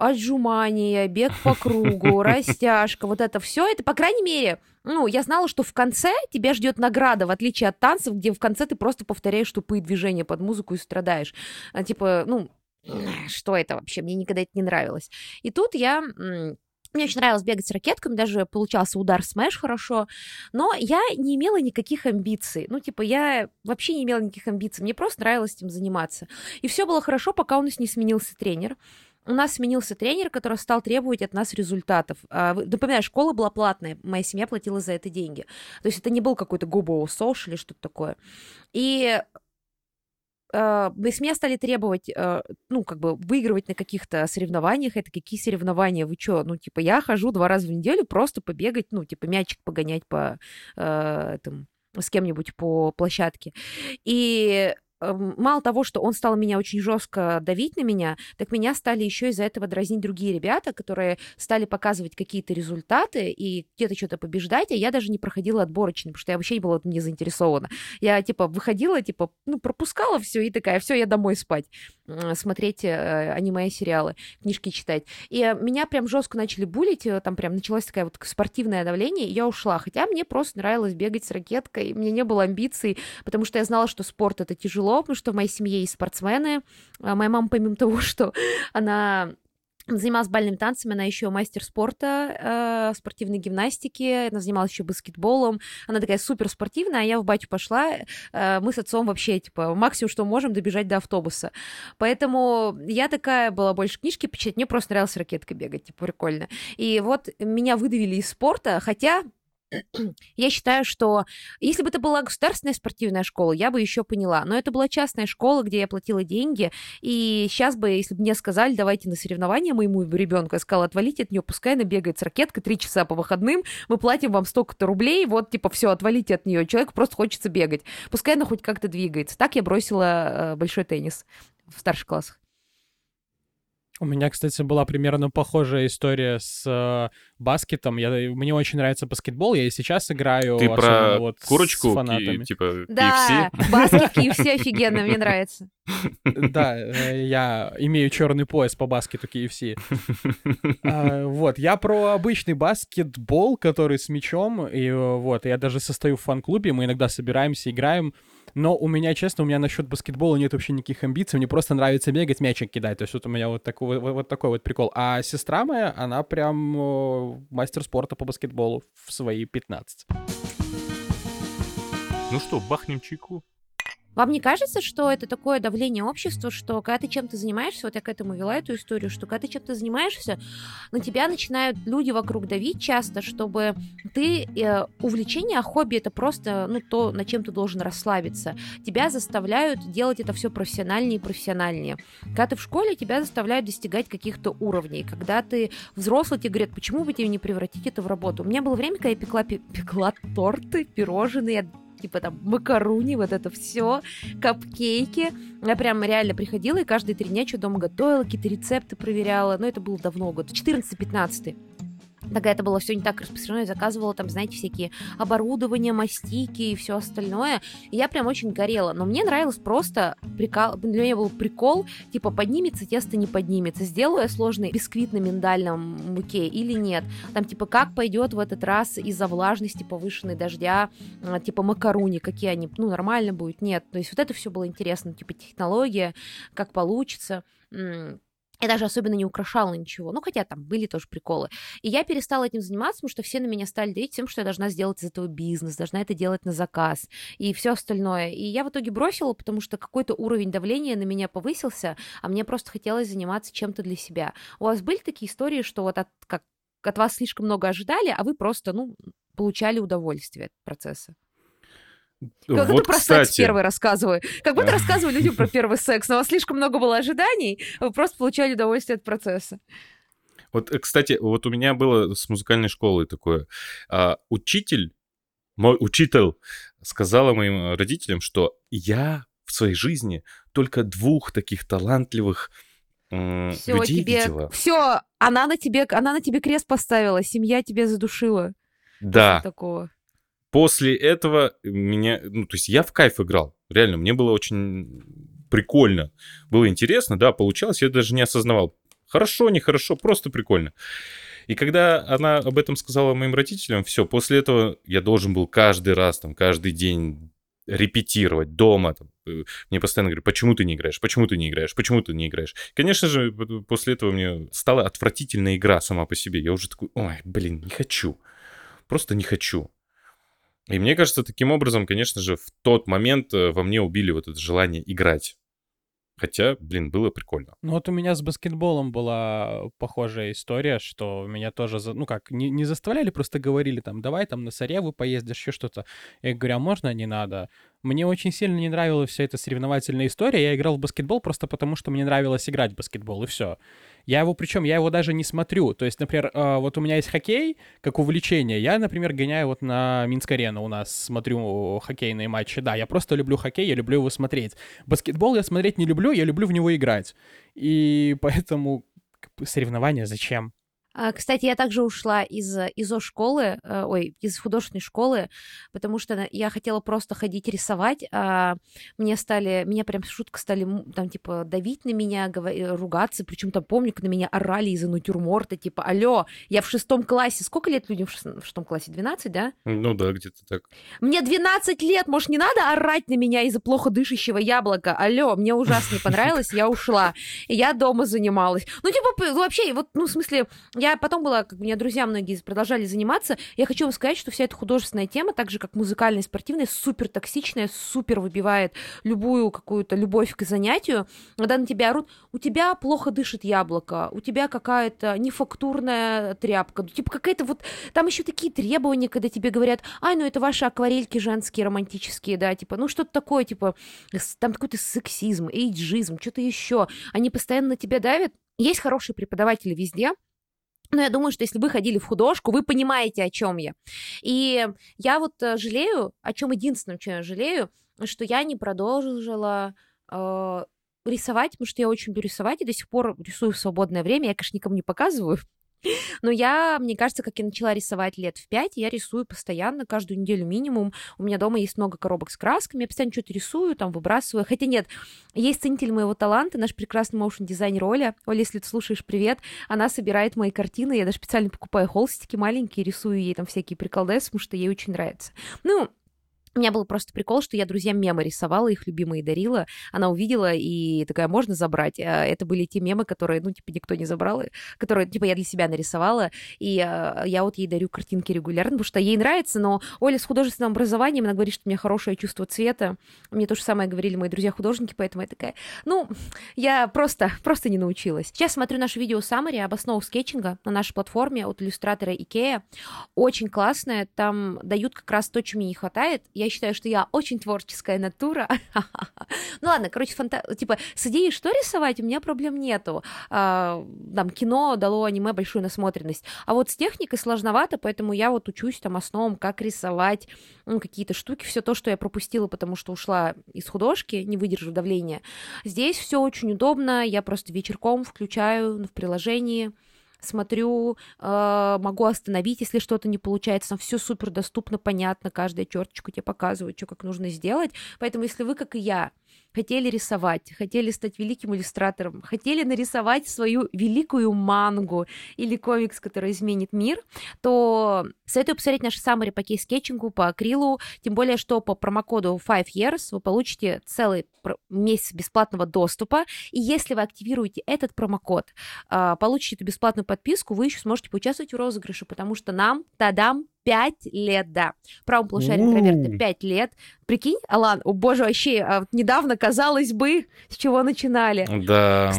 отжимания, бег по кругу, <laughs> растяжка, вот это все, это, по крайней мере, ну, я знала, что в конце тебя ждет награда, в отличие от танцев, где в конце ты просто повторяешь тупые движения под музыку и страдаешь. А, типа, ну, что это вообще? Мне никогда это не нравилось. И тут я мне очень нравилось бегать с ракетками, даже получался удар смеш хорошо, но я не имела никаких амбиций. Ну, типа, я вообще не имела никаких амбиций, мне просто нравилось этим заниматься. И все было хорошо, пока у нас не сменился тренер у нас сменился тренер, который стал требовать от нас результатов. А, напоминаю, школа была платная, моя семья платила за это деньги. То есть это не был какой-то Go Сош или что-то такое. И Uh, мы с меня стали требовать, uh, ну, как бы выигрывать на каких-то соревнованиях. Это какие соревнования? Вы что? Ну, типа, я хожу два раза в неделю просто побегать, ну, типа, мячик погонять по uh, там, с кем-нибудь по площадке. И мало того, что он стал меня очень жестко давить на меня, так меня стали еще из-за этого дразнить другие ребята, которые стали показывать какие-то результаты и где-то что-то побеждать, а я даже не проходила отборочный, потому что я вообще не была не заинтересована. Я, типа, выходила, типа, ну, пропускала все и такая, все, я домой спать, смотреть э, аниме, сериалы, книжки читать. И меня прям жестко начали булить, э, там прям началось такое вот спортивное давление, и я ушла. Хотя мне просто нравилось бегать с ракеткой, мне не было амбиций, потому что я знала, что спорт — это тяжело, тяжело, потому что в моей семье есть спортсмены. А моя мама, помимо того, <laughs> что она занималась бальными танцами, она еще мастер спорта, э, спортивной гимнастики, она занималась еще баскетболом, она такая супер спортивная, а я в батю пошла, э, мы с отцом вообще, типа, максимум, что можем, добежать до автобуса. Поэтому я такая была больше книжки печатать, мне просто нравилось ракеткой бегать, типа, прикольно. И вот меня выдавили из спорта, хотя я считаю, что если бы это была государственная спортивная школа, я бы еще поняла. Но это была частная школа, где я платила деньги. И сейчас бы, если бы мне сказали, давайте на соревнования моему ребенку, я сказала, отвалите от нее, пускай она бегает с ракеткой три часа по выходным, мы платим вам столько-то рублей, вот, типа, все, отвалите от нее. Человеку просто хочется бегать. Пускай она хоть как-то двигается. Так я бросила э, большой теннис в старших классах. У меня, кстати, была примерно похожая история с э, баскетом. Я, мне очень нравится баскетбол, я и сейчас играю. Ты про вот курочку, с фанатами. типа да, KFC? баскет KFC <laughs> офигенно, мне нравится. Да, э, я имею черный пояс по баскету KFC. А, вот, я про обычный баскетбол, который с мячом, и э, вот, я даже состою в фан-клубе, мы иногда собираемся, играем, но у меня, честно, у меня насчет баскетбола нет вообще никаких амбиций. Мне просто нравится бегать, мячик кидать. То есть вот у меня вот такой вот, вот такой вот прикол. А сестра моя, она прям мастер спорта по баскетболу в свои 15. Ну что, бахнем чайку? Вам не кажется, что это такое давление общества, что когда ты чем-то занимаешься, вот я к этому вела эту историю, что когда ты чем-то занимаешься, на тебя начинают люди вокруг давить часто, чтобы ты... Э, увлечение, а хобби это просто, ну, то, на чем ты должен расслабиться. Тебя заставляют делать это все профессиональнее и профессиональнее. Когда ты в школе, тебя заставляют достигать каких-то уровней. Когда ты взрослый, тебе говорят, почему бы тебе не превратить это в работу? У меня было время, когда я пекла, пекла торты, пирожные, типа там макаруни, вот это все, капкейки. Я прям реально приходила и каждые три дня что дома готовила, какие-то рецепты проверяла. Но это было давно, год 14-15. Тогда это было все не так распространено, я заказывала там, знаете, всякие оборудования, мастики и все остальное. И я прям очень горела. Но мне нравилось просто прикол... Для меня был прикол, типа, поднимется тесто, не поднимется. Сделаю я сложный бисквит на миндальном муке или нет. Там, типа, как пойдет в этот раз из-за влажности повышенной дождя, а, типа, макаруни, какие они, ну, нормально будет, нет. То есть вот это все было интересно, типа, технология, как получится. Я даже особенно не украшала ничего. Ну, хотя там были тоже приколы. И я перестала этим заниматься, потому что все на меня стали давить тем, что я должна сделать из этого бизнес, должна это делать на заказ и все остальное. И я в итоге бросила, потому что какой-то уровень давления на меня повысился, а мне просто хотелось заниматься чем-то для себя. У вас были такие истории, что вот от, как, от вас слишком много ожидали, а вы просто, ну, получали удовольствие от процесса? Как вот, будто про кстати... секс первый рассказываю. Как будто рассказываю людям про <laughs> первый секс, но у вас слишком много было ожиданий, вы просто получали удовольствие от процесса. Вот, э, кстати, вот у меня было с музыкальной школой такое. А, учитель, мой учитель сказала моим родителям, что я в своей жизни только двух таких талантливых все, людей тебе... видела. Все, она на тебе, она на тебе крест поставила, семья тебя задушила. Да. Такого после этого меня, ну, то есть я в кайф играл, реально, мне было очень прикольно, было интересно, да, получалось, я даже не осознавал, хорошо, нехорошо, просто прикольно. И когда она об этом сказала моим родителям, все, после этого я должен был каждый раз, там, каждый день репетировать дома. Там. Э, мне постоянно говорят, почему ты не играешь, почему ты не играешь, почему ты не играешь. Конечно же, после этого мне стала отвратительная игра сама по себе. Я уже такой, ой, блин, не хочу. Просто не хочу. И мне кажется, таким образом, конечно же, в тот момент э, во мне убили вот это желание играть. Хотя, блин, было прикольно. Ну вот у меня с баскетболом была похожая история, что меня тоже, ну как, не, не заставляли, просто говорили там, давай там на Сареву поездишь, еще что-то. Я говорю, а можно, не надо? Мне очень сильно не нравилась вся эта соревновательная история. Я играл в баскетбол просто потому, что мне нравилось играть в баскетбол, и все. Я его, причем, я его даже не смотрю. То есть, например, э, вот у меня есть хоккей, как увлечение. Я, например, гоняю вот на Минск-арену у нас, смотрю хоккейные матчи. Да, я просто люблю хоккей, я люблю его смотреть. Баскетбол я смотреть не люблю, я люблю в него играть. И поэтому соревнования зачем? А, кстати, я также ушла из ИЗО школы, э, ой, из художественной школы, потому что я хотела просто ходить рисовать, а мне стали, меня прям шутка стали там, типа, давить на меня, говор... ругаться, причем там, помню, на меня орали из-за натюрморта, типа, алло, я в шестом классе, сколько лет людям в шестом классе, 12, да? Ну да, где-то так. Мне 12 лет, может, не надо орать на меня из-за плохо дышащего яблока, алло, мне ужасно не понравилось, я ушла, я дома занималась. Ну, типа, вообще, вот, ну, в смысле, я потом была, как у меня друзья многие продолжали заниматься. Я хочу вам сказать, что вся эта художественная тема, так же как музыкальная спортивная, супер токсичная, супер выбивает любую какую-то любовь к занятию. Когда на тебя орут, у тебя плохо дышит яблоко, у тебя какая-то нефактурная тряпка, типа какая-то вот... Там еще такие требования, когда тебе говорят, ай, ну это ваши акварельки женские, романтические, да, типа, ну что-то такое, типа, там какой-то сексизм, эйджизм, что-то еще. Они постоянно на тебя давят. Есть хорошие преподаватели везде, но я думаю, что если вы ходили в художку, вы понимаете, о чем я. И я вот э, жалею, о чем единственном, чем я жалею, что я не продолжила э, рисовать, потому что я очень люблю рисовать и до сих пор рисую в свободное время. Я, конечно, никому не показываю, но я, мне кажется, как я начала рисовать лет в пять, я рисую постоянно, каждую неделю минимум. У меня дома есть много коробок с красками, я постоянно что-то рисую, там, выбрасываю. Хотя нет, есть ценитель моего таланта, наш прекрасный моушен дизайнер Оля. Оля, если ты слушаешь, привет. Она собирает мои картины, я даже специально покупаю холстики маленькие, рисую ей там всякие приколдесы, потому что ей очень нравится. Ну, у меня был просто прикол, что я друзьям мемы рисовала, их любимые дарила. Она увидела и такая, можно забрать? А это были те мемы, которые, ну, типа, никто не забрал, которые, типа, я для себя нарисовала. И а, я вот ей дарю картинки регулярно, потому что ей нравится, но Оля с художественным образованием, она говорит, что у меня хорошее чувство цвета. Мне то же самое говорили мои друзья-художники, поэтому я такая, ну, я просто, просто не научилась. Сейчас смотрю наше видео Саммари об основах скетчинга на нашей платформе от иллюстратора Икея. Очень классное, там дают как раз то, чего мне не хватает я считаю, что я очень творческая натура. <laughs> ну ладно, короче, фанта... типа, с идеей, что рисовать, у меня проблем нету. А, там, кино дало аниме большую насмотренность. А вот с техникой сложновато, поэтому я вот учусь там основам, как рисовать ну, какие-то штуки, все то, что я пропустила, потому что ушла из художки, не выдержав давления. Здесь все очень удобно, я просто вечерком включаю в приложении, смотрю, э, могу остановить, если что-то не получается, там все супер доступно, понятно, каждая черточку тебе показывает, что как нужно сделать. Поэтому, если вы, как и я, хотели рисовать, хотели стать великим иллюстратором, хотели нарисовать свою великую мангу или комикс, который изменит мир, то советую посмотреть наши саммари по кейс-скетчингу, по акрилу, тем более, что по промокоду 5 years вы получите целый месяц бесплатного доступа, и если вы активируете этот промокод, а, получите эту бесплатную подписку, вы еще сможете поучаствовать в розыгрыше, потому что нам, тадам, Пять лет, да. Правому полушарию интроверта пять лет. Прикинь, Алан, о боже, вообще, а, недавно, казалось бы, с чего начинали. Да.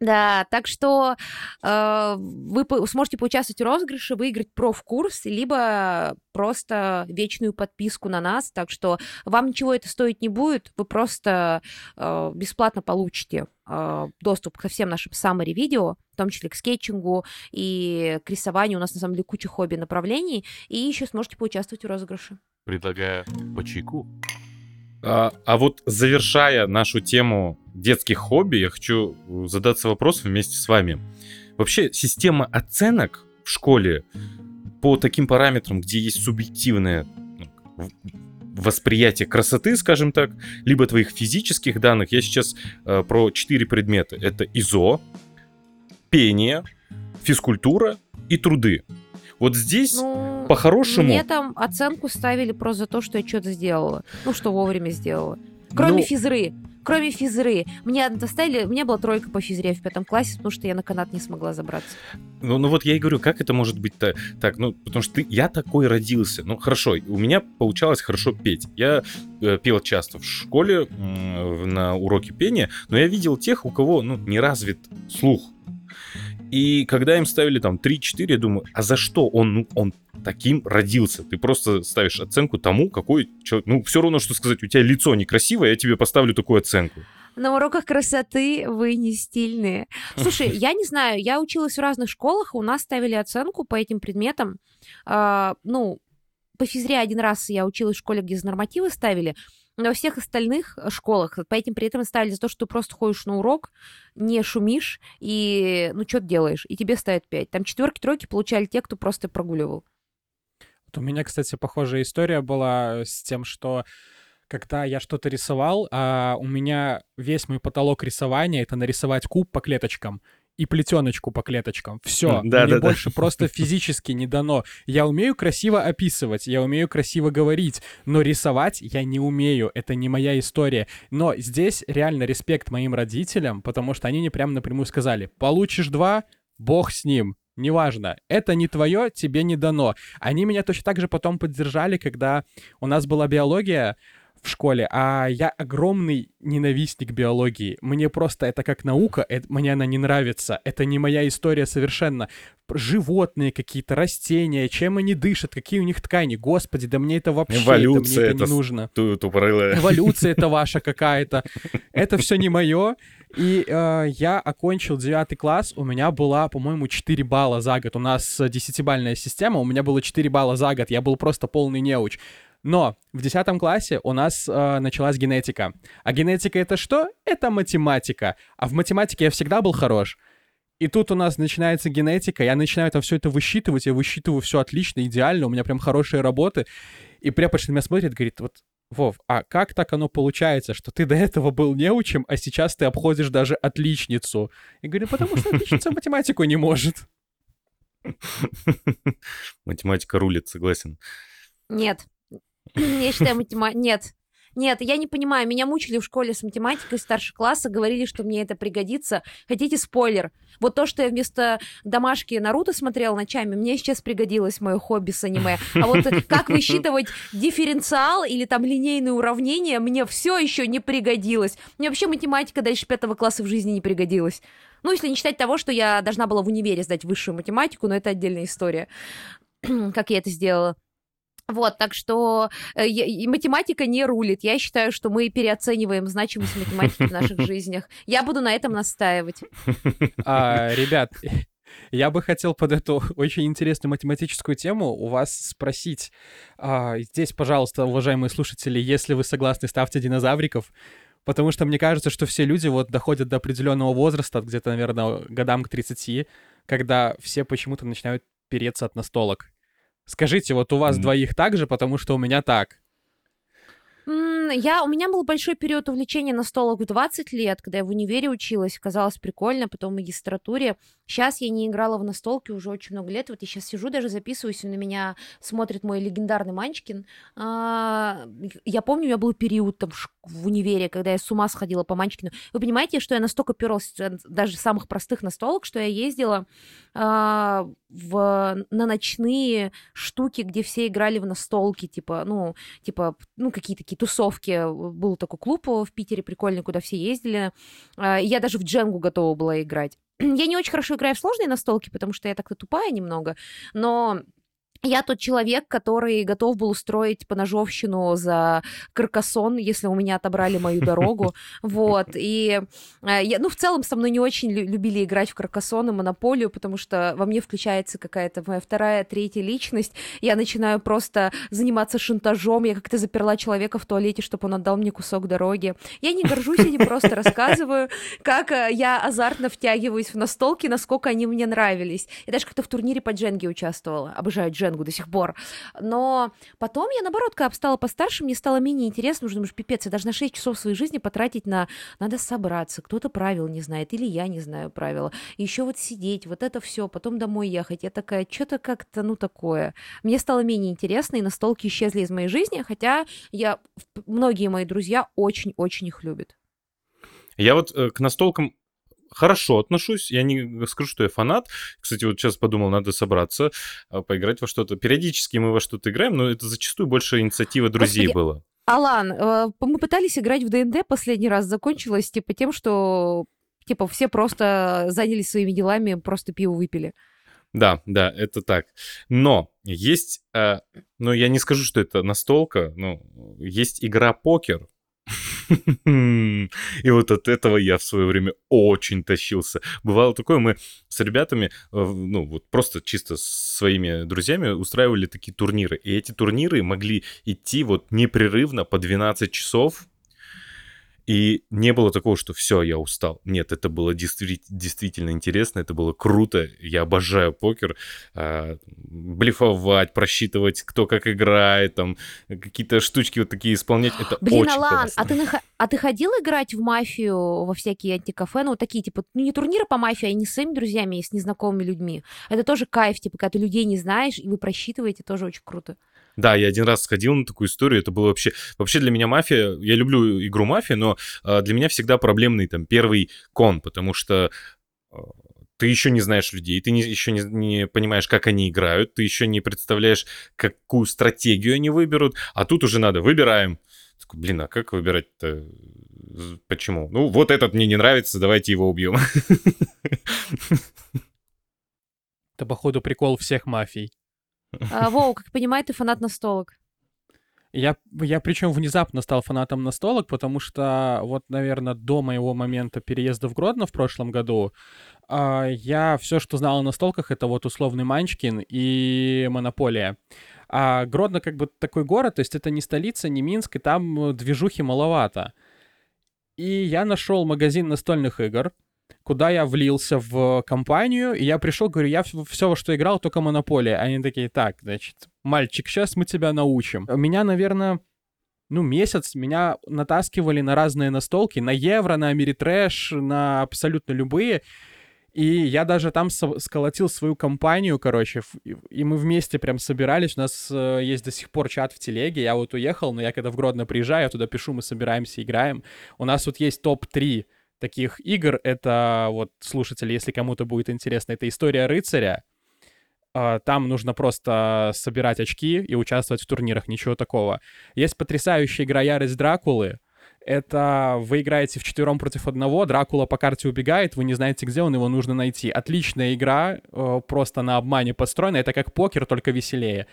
Да, так что э, вы сможете поучаствовать в розыгрыше, выиграть профкурс, либо просто вечную подписку на нас. Так что вам ничего это стоить не будет, вы просто э, бесплатно получите э, доступ ко всем нашим summary видео, в том числе к скетчингу и к рисованию. У нас на самом деле куча хобби направлений, и еще сможете поучаствовать в розыгрыше. Предлагаю по чайку. А, а вот завершая нашу тему детских хобби, я хочу задаться вопросом вместе с вами. Вообще, система оценок в школе по таким параметрам, где есть субъективное ну, восприятие красоты, скажем так, либо твоих физических данных. Я сейчас э, про четыре предмета. Это ИЗО, пение, физкультура и труды. Вот здесь, ну, по-хорошему... Мне там оценку ставили просто за то, что я что-то сделала. Ну, что вовремя сделала. Кроме ну... физры. Кроме физры. Мне доставили, у меня была тройка по физре в пятом классе, потому что я на канат не смогла забраться. Ну, ну вот я и говорю, как это может быть -то, так? Ну, потому что ты, я такой родился. Ну, хорошо, у меня получалось хорошо петь. Я э, пел часто в школе э, на уроке пения, но я видел тех, у кого, ну, не развит слух. И когда им ставили там 3-4, я думаю, а за что он, ну, он таким родился? Ты просто ставишь оценку тому, какой человек... Ну, все равно, что сказать, у тебя лицо некрасивое, я тебе поставлю такую оценку. На уроках красоты вы не стильные. Слушай, я не знаю, я училась в разных школах, у нас ставили оценку по этим предметам. А, ну, по физре один раз я училась в школе, где за нормативы ставили, но во всех остальных э, школах по этим предметам ставили за то, что ты просто ходишь на урок, не шумишь и, ну, что ты делаешь, и тебе ставят 5. Там четверки, тройки получали те, кто просто прогуливал. Вот у меня, кстати, похожая история была с тем, что когда я что-то рисовал, а у меня весь мой потолок рисования — это нарисовать куб по клеточкам и плетеночку по клеточкам. Все, да, мне да, больше да. просто физически не дано. Я умею красиво описывать, я умею красиво говорить, но рисовать я не умею, это не моя история. Но здесь реально респект моим родителям, потому что они мне прямо напрямую сказали, получишь два, бог с ним, Неважно, это не твое, тебе не дано. Они меня точно так же потом поддержали, когда у нас была биология, в школе, а я огромный ненавистник биологии. Мне просто это как наука, это, мне она не нравится. Это не моя история совершенно. Животные какие-то, растения, чем они дышат, какие у них ткани. Господи, да мне это вообще Эволюция это, мне это не нужно. Эволюция это <laughs> ваша какая-то. Это все не мое. И э, я окончил девятый класс, у меня была, по-моему, 4 балла за год. У нас десятибальная система, у меня было 4 балла за год, я был просто полный неуч. Но в 10 классе у нас э, началась генетика. А генетика это что? Это математика. А в математике я всегда был хорош. И тут у нас начинается генетика, я начинаю там все это высчитывать, я высчитываю все отлично, идеально, у меня прям хорошие работы. И преподаватель на меня смотрит, говорит, вот, Вов, а как так оно получается, что ты до этого был неучим, а сейчас ты обходишь даже отличницу? И говорю, потому что отличница математику не может. <laughs> Математика рулит, согласен. Нет, Я считаю, математика... Нет, нет, я не понимаю, меня мучили в школе с математикой старшего класса, говорили, что мне это пригодится. Хотите спойлер? Вот то, что я вместо домашки Наруто смотрела ночами, мне сейчас пригодилось мое хобби с аниме. А вот как высчитывать дифференциал или там линейные уравнения, мне все еще не пригодилось. Мне вообще математика дальше пятого класса в жизни не пригодилась. Ну, если не считать того, что я должна была в универе сдать высшую математику, но это отдельная история, <clears throat> как я это сделала. Вот, так что э, и математика не рулит. Я считаю, что мы переоцениваем значимость математики в наших <laughs> жизнях. Я буду на этом настаивать. А, ребят, <laughs> я бы хотел под эту очень интересную математическую тему у вас спросить. А, здесь, пожалуйста, уважаемые слушатели, если вы согласны, ставьте динозавриков. Потому что мне кажется, что все люди вот доходят до определенного возраста, где-то, наверное, годам к 30, когда все почему-то начинают переться от настолок. Скажите, вот у вас mm. двоих так же, потому что у меня так. Я, у меня был большой период увлечения настолок в 20 лет, когда я в универе училась, казалось прикольно, потом в магистратуре. Сейчас я не играла в настолки уже очень много лет. Вот я сейчас сижу, даже записываюсь, и на меня смотрит мой легендарный Манчкин. А, я помню, у меня был период там в универе, когда я с ума сходила по Манчкину. Вы понимаете, что я настолько перлась даже самых простых настолок, что я ездила а, в, на ночные штуки, где все играли в настолки, типа, ну, типа, ну, какие-то такие тусовки. Был такой клуб в Питере прикольный, куда все ездили. А, я даже в дженгу готова была играть. <clears throat> Я не очень хорошо играю в сложные настолки, потому что я так-то тупая немного, но я тот человек, который готов был устроить поножовщину за каркасон, если у меня отобрали мою дорогу. <laughs> Вот. И э, я, ну, в целом, со мной не очень любили играть в каркасон и монополию, потому что во мне включается какая-то моя вторая, третья личность. Я начинаю просто заниматься шантажом. Я как-то заперла человека в туалете, чтобы он отдал мне кусок дороги. Я не горжусь, я не просто рассказываю, как э, я азартно втягиваюсь в настолки, насколько они мне нравились. Я даже как-то в турнире по дженге участвовала. Обожаю дженг Дженгу до сих пор. Но потом я, наоборот, когда стала постарше, мне стало менее интересно, потому что, пипец, я должна 6 часов своей жизни потратить на... Надо собраться, кто-то правил не знает, или я не знаю правила. Еще вот сидеть, вот это все, потом домой ехать. Я такая, что-то как-то, ну, такое. Мне стало менее интересно, и настолки исчезли из моей жизни, хотя я... Многие мои друзья очень-очень их любят. Я вот э, к настолкам хорошо отношусь. Я не скажу, что я фанат. Кстати, вот сейчас подумал, надо собраться, а, поиграть во что-то. Периодически мы во что-то играем, но это зачастую больше инициатива друзей Господи, было. Алан, э, мы пытались играть в ДНД последний раз, закончилось типа тем, что типа все просто занялись своими делами, просто пиво выпили. Да, да, это так. Но есть, э, ну я не скажу, что это настолка, но есть игра покер, и вот от этого я в свое время очень тащился. Бывало такое, мы с ребятами, э, ну вот просто чисто с своими друзьями устраивали такие турниры. И эти турниры могли идти вот непрерывно по 12 часов, и не было такого, что все, я устал. Нет, это было действи- действительно интересно, это было круто. Я обожаю покер. Э, блефовать, просчитывать, кто как играет, там какие-то штучки вот такие исполнять. Это Блин, очень Алан, классно. а ты, нах... а ты ходил играть в мафию во всякие антикафе? Ну, такие, типа, ну, не турниры по мафии, а не с своими друзьями, а с незнакомыми людьми. Это тоже кайф, типа, когда ты людей не знаешь, и вы просчитываете, тоже очень круто. Да, я один раз сходил на такую историю, это было вообще... Вообще для меня мафия, я люблю игру мафия, но э, для меня всегда проблемный там первый кон, потому что э, ты еще не знаешь людей, ты не, еще не, не понимаешь, как они играют, ты еще не представляешь, какую стратегию они выберут, а тут уже надо, выбираем. Такой, Блин, а как выбирать-то? Почему? Ну, вот этот мне не нравится, давайте его убьем. <laughs> Это, походу, прикол всех мафий. А, Воу, как понимаю, ты фанат настолок. Я, я причем внезапно стал фанатом настолок, потому что вот, наверное, до моего момента переезда в Гродно в прошлом году э, я все, что знал о настолках, это вот условный Манчкин и Монополия. А Гродно как бы такой город, то есть это не столица, не Минск, и там движухи маловато. И я нашел магазин настольных игр, куда я влился в компанию, и я пришел, говорю, я все, во что играл, только Монополия. Они такие, так, значит, мальчик, сейчас мы тебя научим. Меня, наверное, ну, месяц меня натаскивали на разные настолки, на Евро, на Америтрэш, на абсолютно любые. И я даже там сколотил свою компанию, короче, и мы вместе прям собирались. У нас э, есть до сих пор чат в телеге. Я вот уехал, но я когда в Гродно приезжаю, я туда пишу, мы собираемся, играем. У нас вот есть топ-3 таких игр. Это вот, слушатели, если кому-то будет интересно, это «История рыцаря», а, там нужно просто собирать очки и участвовать в турнирах, ничего такого. Есть потрясающая игра «Ярость Дракулы», это вы играете в четвером против одного, Дракула по карте убегает, вы не знаете, где он, его нужно найти. Отличная игра, э, просто на обмане построена, это как покер, только веселее.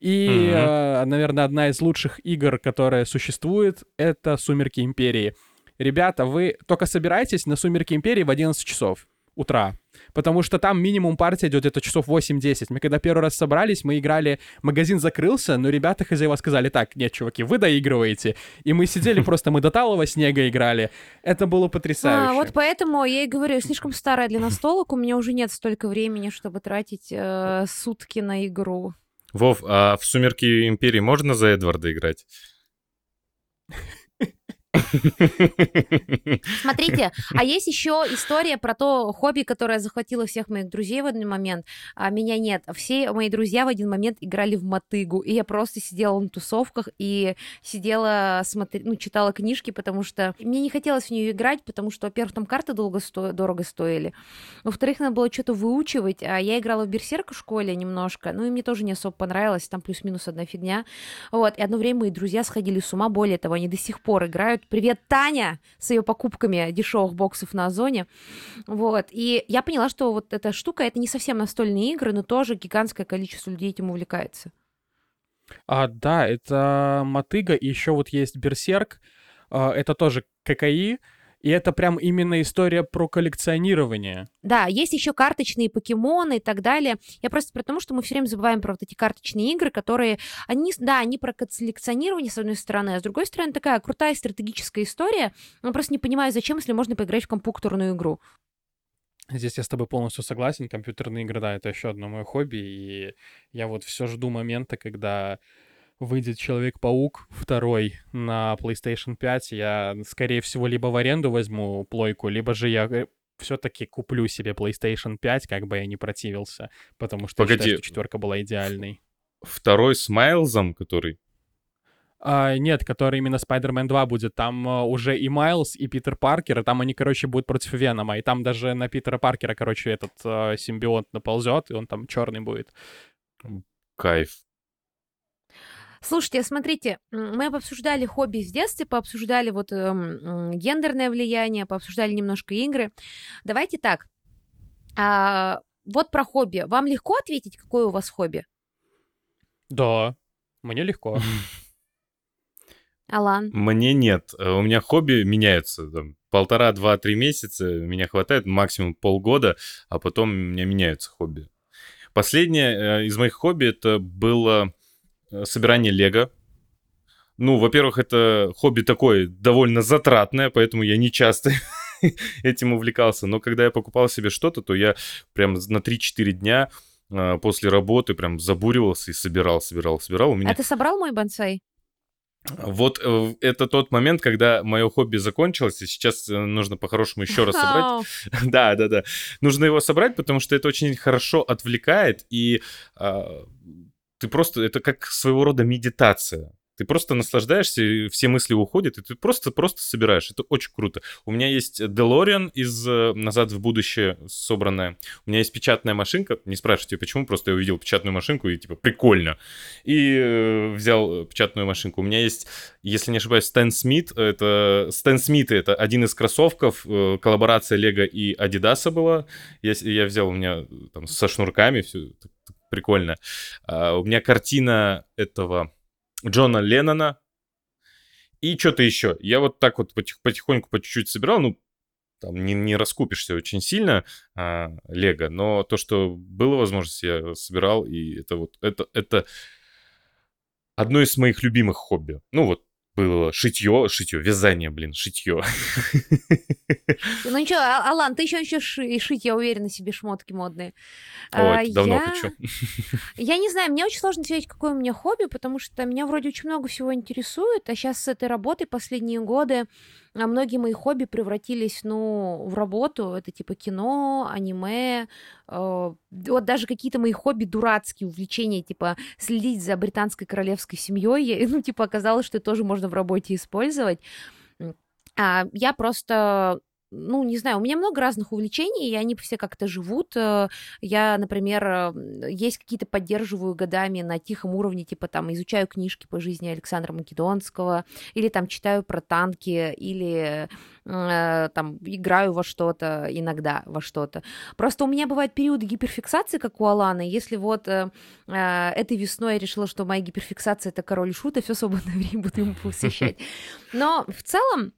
И, mm-hmm. наверное, одна из лучших игр, которая существует, это «Сумерки Империи». Ребята, вы только собираетесь на «Сумерки Империи» в 11 часов утра. Потому что там минимум партия идет где-то часов 8-10. Мы когда первый раз собрались, мы играли, магазин закрылся, но ребята хозяева сказали, так, нет, чуваки, вы доигрываете. И мы сидели <laughs> просто, мы до талого снега играли. Это было потрясающе. А, вот поэтому я и говорю, слишком старая для настолок, у меня уже нет столько времени, чтобы тратить э, сутки на игру. Вов, а в «Сумерки Империи» можно за Эдварда играть? Смотрите, а есть еще история про то хобби, которое захватило всех моих друзей в один момент, а меня нет. Все мои друзья в один момент играли в мотыгу, и я просто сидела на тусовках и сидела, смотри, ну, читала книжки, потому что мне не хотелось в нее играть, потому что, во-первых, там карты долго сто... дорого стоили, во-вторых, надо было что-то выучивать, а я играла в Берсерк в школе немножко, ну и мне тоже не особо понравилось, там плюс-минус одна фигня, вот, и одно время мои друзья сходили с ума, более того, они до сих пор играют Привет, Таня, с ее покупками дешевых боксов на Озоне. Вот. И я поняла, что вот эта штука, это не совсем настольные игры, но тоже гигантское количество людей этим увлекается. А, да, это мотыга, и еще вот есть Берсерк, а, это тоже ККИ, и это прям именно история про коллекционирование. Да, есть еще карточные покемоны и так далее. Я просто про то, что мы все время забываем про вот эти карточные игры, которые, они, да, они про коллекционирование, с одной стороны, а с другой стороны, такая крутая стратегическая история. Но просто не понимаю, зачем, если можно поиграть в компьютерную игру. Здесь я с тобой полностью согласен. Компьютерные игры, да, это еще одно мое хобби. И я вот все жду момента, когда выйдет Человек-паук второй на PlayStation 5, я, скорее всего, либо в аренду возьму плойку, либо же я э, все-таки куплю себе PlayStation 5, как бы я не противился, потому что Погоди. я считаю, что четверка была идеальной. Второй с Майлзом, который? А, нет, который именно Spider-Man 2 будет. Там uh, уже и Майлз, и Питер Паркер, и там они, короче, будут против Венома. И там даже на Питера Паркера, короче, этот uh, симбионт наползет, и он там черный будет. Кайф. Слушайте, смотрите, мы обсуждали хобби в детстве, пообсуждали вот э, гендерное влияние, пообсуждали немножко игры. Давайте так. А, вот про хобби. Вам легко ответить, какое у вас хобби? Да, мне легко. <laughs> Алан? Мне нет. У меня хобби меняются. Там, полтора, два, три месяца меня хватает, максимум полгода, а потом у меня меняются хобби. Последнее э, из моих хобби это было собирание лего. Ну, во-первых, это хобби такое довольно затратное, поэтому я не часто <laughs> этим увлекался. Но когда я покупал себе что-то, то я прям на 3-4 дня э, после работы прям забуривался и собирал, собирал, собирал. У меня... А ты собрал мой бонсай? Вот э, это тот момент, когда мое хобби закончилось, и сейчас нужно по-хорошему еще раз собрать. <laughs> <laughs> да, да, да. Нужно его собрать, потому что это очень хорошо отвлекает, и а, ты просто, это как своего рода медитация. Ты просто наслаждаешься, все мысли уходят, и ты просто, просто собираешь. Это очень круто. У меня есть DeLorean из э, «Назад в будущее» собранная. У меня есть печатная машинка. Не спрашивайте, почему, просто я увидел печатную машинку и типа прикольно. И э, взял печатную машинку. У меня есть, если не ошибаюсь, Стэн Смит. Это Стэн Смит это один из кроссовков. Э, коллаборация Лего и Адидаса была. Я, я взял у меня там со шнурками все прикольно. Uh, у меня картина этого Джона Леннона и что-то еще. Я вот так вот потих, потихоньку, по чуть-чуть собирал, ну, там не, не раскупишься очень сильно а, Лего, но то, что было возможность, я собирал, и это вот, это, это одно из моих любимых хобби. Ну вот, было шитье, шитье, вязание, блин, шитье. Ну ничего, а, Алан, ты еще еще шить, я уверена, себе шмотки модные. Ой, а, давно я... хочу. <laughs> Я не знаю, мне очень сложно сказать, какое у меня хобби, потому что меня вроде очень много всего интересует, а сейчас с этой работой последние годы а многие мои хобби превратились, ну, в работу. Это типа кино, аниме, э, вот даже какие-то мои хобби дурацкие, увлечения, типа следить за британской королевской семьей, ну, типа оказалось, что это тоже можно в работе использовать. А я просто ну, не знаю, у меня много разных увлечений, и они все как-то живут. Э, я, например, есть какие-то поддерживаю годами на тихом уровне, типа там изучаю книжки по жизни Александра Македонского, или там читаю про танки, или э, там играю во что-то иногда, во что-то. Просто у меня бывают периоды гиперфиксации, как у Аланы. Если вот э, э, этой весной я решила, что моя гиперфиксация это король шута, все свободное <laughs> время буду ему посвящать. Но в целом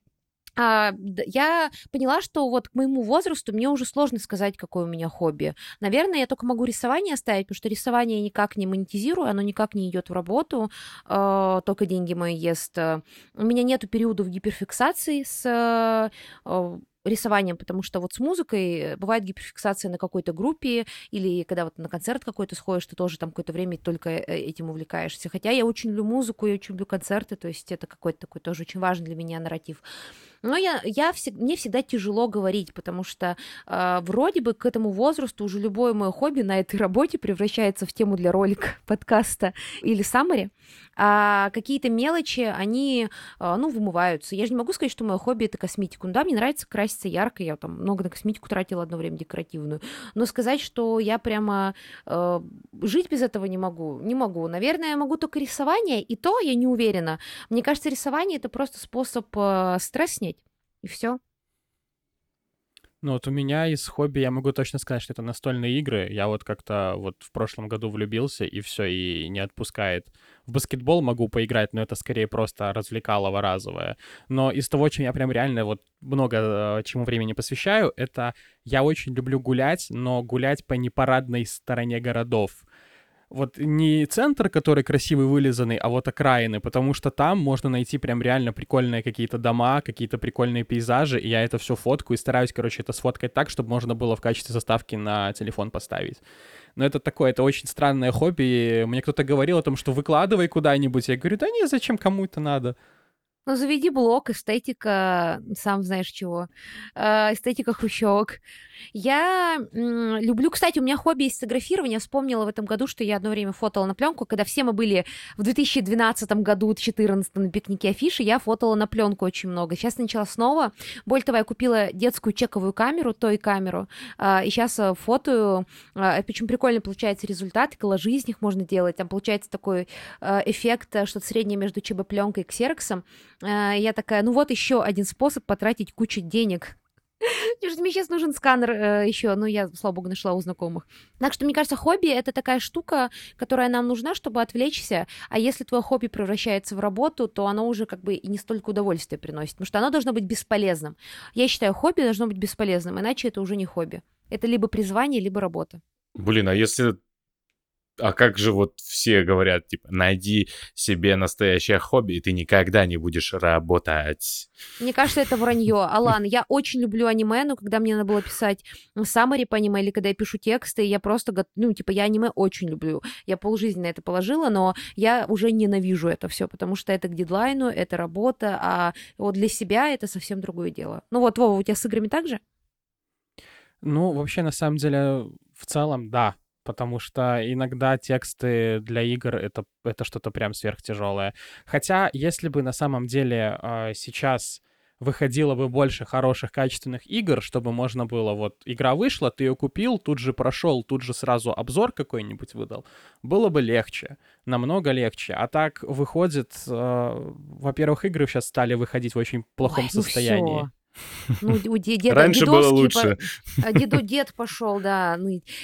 я поняла, что вот к моему возрасту мне уже сложно сказать, какое у меня хобби. Наверное, я только могу рисование оставить, потому что рисование я никак не монетизирую, оно никак не идет в работу, э, только деньги мои ест. У меня нету периодов гиперфиксации с э, рисованием, потому что вот с музыкой бывает гиперфиксация на какой-то группе, или когда вот на концерт какой-то сходишь, ты тоже там какое-то время только э, этим увлекаешься. Хотя я очень люблю музыку, я очень люблю концерты, то есть это какой-то такой тоже очень важный для меня нарратив. Но я, я всег, мне всегда тяжело говорить, потому что э, вроде бы к этому возрасту уже любое мое хобби на этой работе превращается в тему для ролика, <laughs> подкаста или саммари, а какие-то мелочи, они, э, ну, вымываются. Я же не могу сказать, что мое хобби — это косметика. Ну да, мне нравится краситься ярко, я там много на косметику тратила одно время декоративную, но сказать, что я прямо э, жить без этого не могу, не могу. Наверное, я могу только рисование, и то я не уверена. Мне кажется, рисование — это просто способ э, стресс снять, и все. Ну вот у меня из хобби я могу точно сказать, что это настольные игры. Я вот как-то вот в прошлом году влюбился и все, и не отпускает. В баскетбол могу поиграть, но это скорее просто развлекалово разовое. Но из того, чем я прям реально вот много э, чему времени посвящаю, это я очень люблю гулять, но гулять по непарадной стороне городов вот не центр, который красивый, вылизанный, а вот окраины, потому что там можно найти прям реально прикольные какие-то дома, какие-то прикольные пейзажи, и я это все фотку и стараюсь, короче, это сфоткать так, чтобы можно было в качестве заставки на телефон поставить. Но это такое, это очень странное хобби. Мне кто-то говорил о том, что выкладывай куда-нибудь. Я говорю, да не, зачем кому это надо? Ну, заведи блог, эстетика, сам знаешь чего, э, эстетика хрущевок. Я люблю, кстати, у меня хобби есть фотографирование. Вспомнила в этом году, что я одно время фотала на пленку, когда все мы были в 2012 году, 2014 на пикнике афиши, я фотала на пленку очень много. Сейчас начала снова. Более того, я купила детскую чековую камеру, той камеру, э, и сейчас э, фотою. Причем прикольно получается результат, коллажи из них можно делать. Там получается такой эффект, что-то среднее между ЧБ-пленкой и ксероксом. А, я такая, ну вот еще один способ потратить кучу денег. <laughs> Мне сейчас нужен сканер э, еще, ну, я, слава богу, нашла у знакомых. Так что, мне кажется, хобби — это такая штука, которая нам нужна, чтобы отвлечься, а если твое хобби превращается в работу, то оно уже как бы и не столько удовольствия приносит, потому что оно должно быть бесполезным. Я считаю, хобби должно быть бесполезным, иначе это уже не хобби. Это либо призвание, либо работа. Блин, а если а как же вот все говорят, типа, найди себе настоящее хобби, и ты никогда не будешь работать. Мне кажется, это вранье. <laughs> Алан, я очень люблю аниме, но когда мне надо было писать саммари по аниме, или когда я пишу тексты, я просто, ну, типа, я аниме очень люблю. Я полжизни на это положила, но я уже ненавижу это все, потому что это к дедлайну, это работа, а вот для себя это совсем другое дело. Ну вот, Вова, у тебя с играми так же? Ну, вообще, на самом деле, в целом, да потому что иногда тексты для игр это, это что-то прям сверхтяжелое. Хотя, если бы на самом деле э, сейчас выходило бы больше хороших, качественных игр, чтобы можно было, вот, игра вышла, ты ее купил, тут же прошел, тут же сразу обзор какой-нибудь выдал, было бы легче, намного легче. А так выходит, э, во-первых, игры сейчас стали выходить в очень плохом Ой, ну состоянии. Ну, у деда, Раньше было лучше. По... Деду дед пошел, да.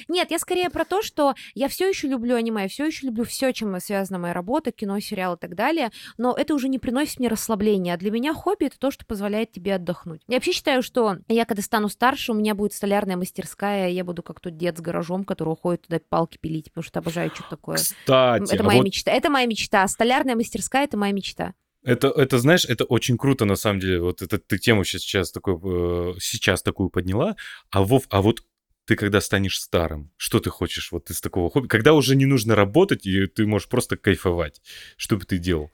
Нет, я скорее про то, что я все еще люблю аниме, я все еще люблю все, чем связана моя работа, кино, сериал и так далее, но это уже не приносит мне расслабления. А для меня хобби это то, что позволяет тебе отдохнуть. Я вообще считаю, что я когда стану старше, у меня будет столярная мастерская, я буду как тот дед с гаражом, который уходит туда палки пилить, потому что обожаю что-то такое. Кстати, это а моя вот... мечта. Это моя мечта. Столярная мастерская это моя мечта. Это, это, знаешь, это очень круто, на самом деле. Вот это ты тему сейчас, такой, э, сейчас такую подняла. А, Вов, а вот ты когда станешь старым, что ты хочешь вот из такого хобби? Когда уже не нужно работать, и ты можешь просто кайфовать. Что бы ты делал?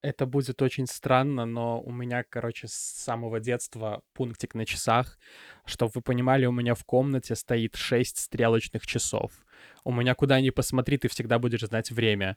Это будет очень странно, но у меня, короче, с самого детства пунктик на часах. Чтобы вы понимали, у меня в комнате стоит 6 стрелочных часов. У меня куда ни посмотри, ты всегда будешь знать время.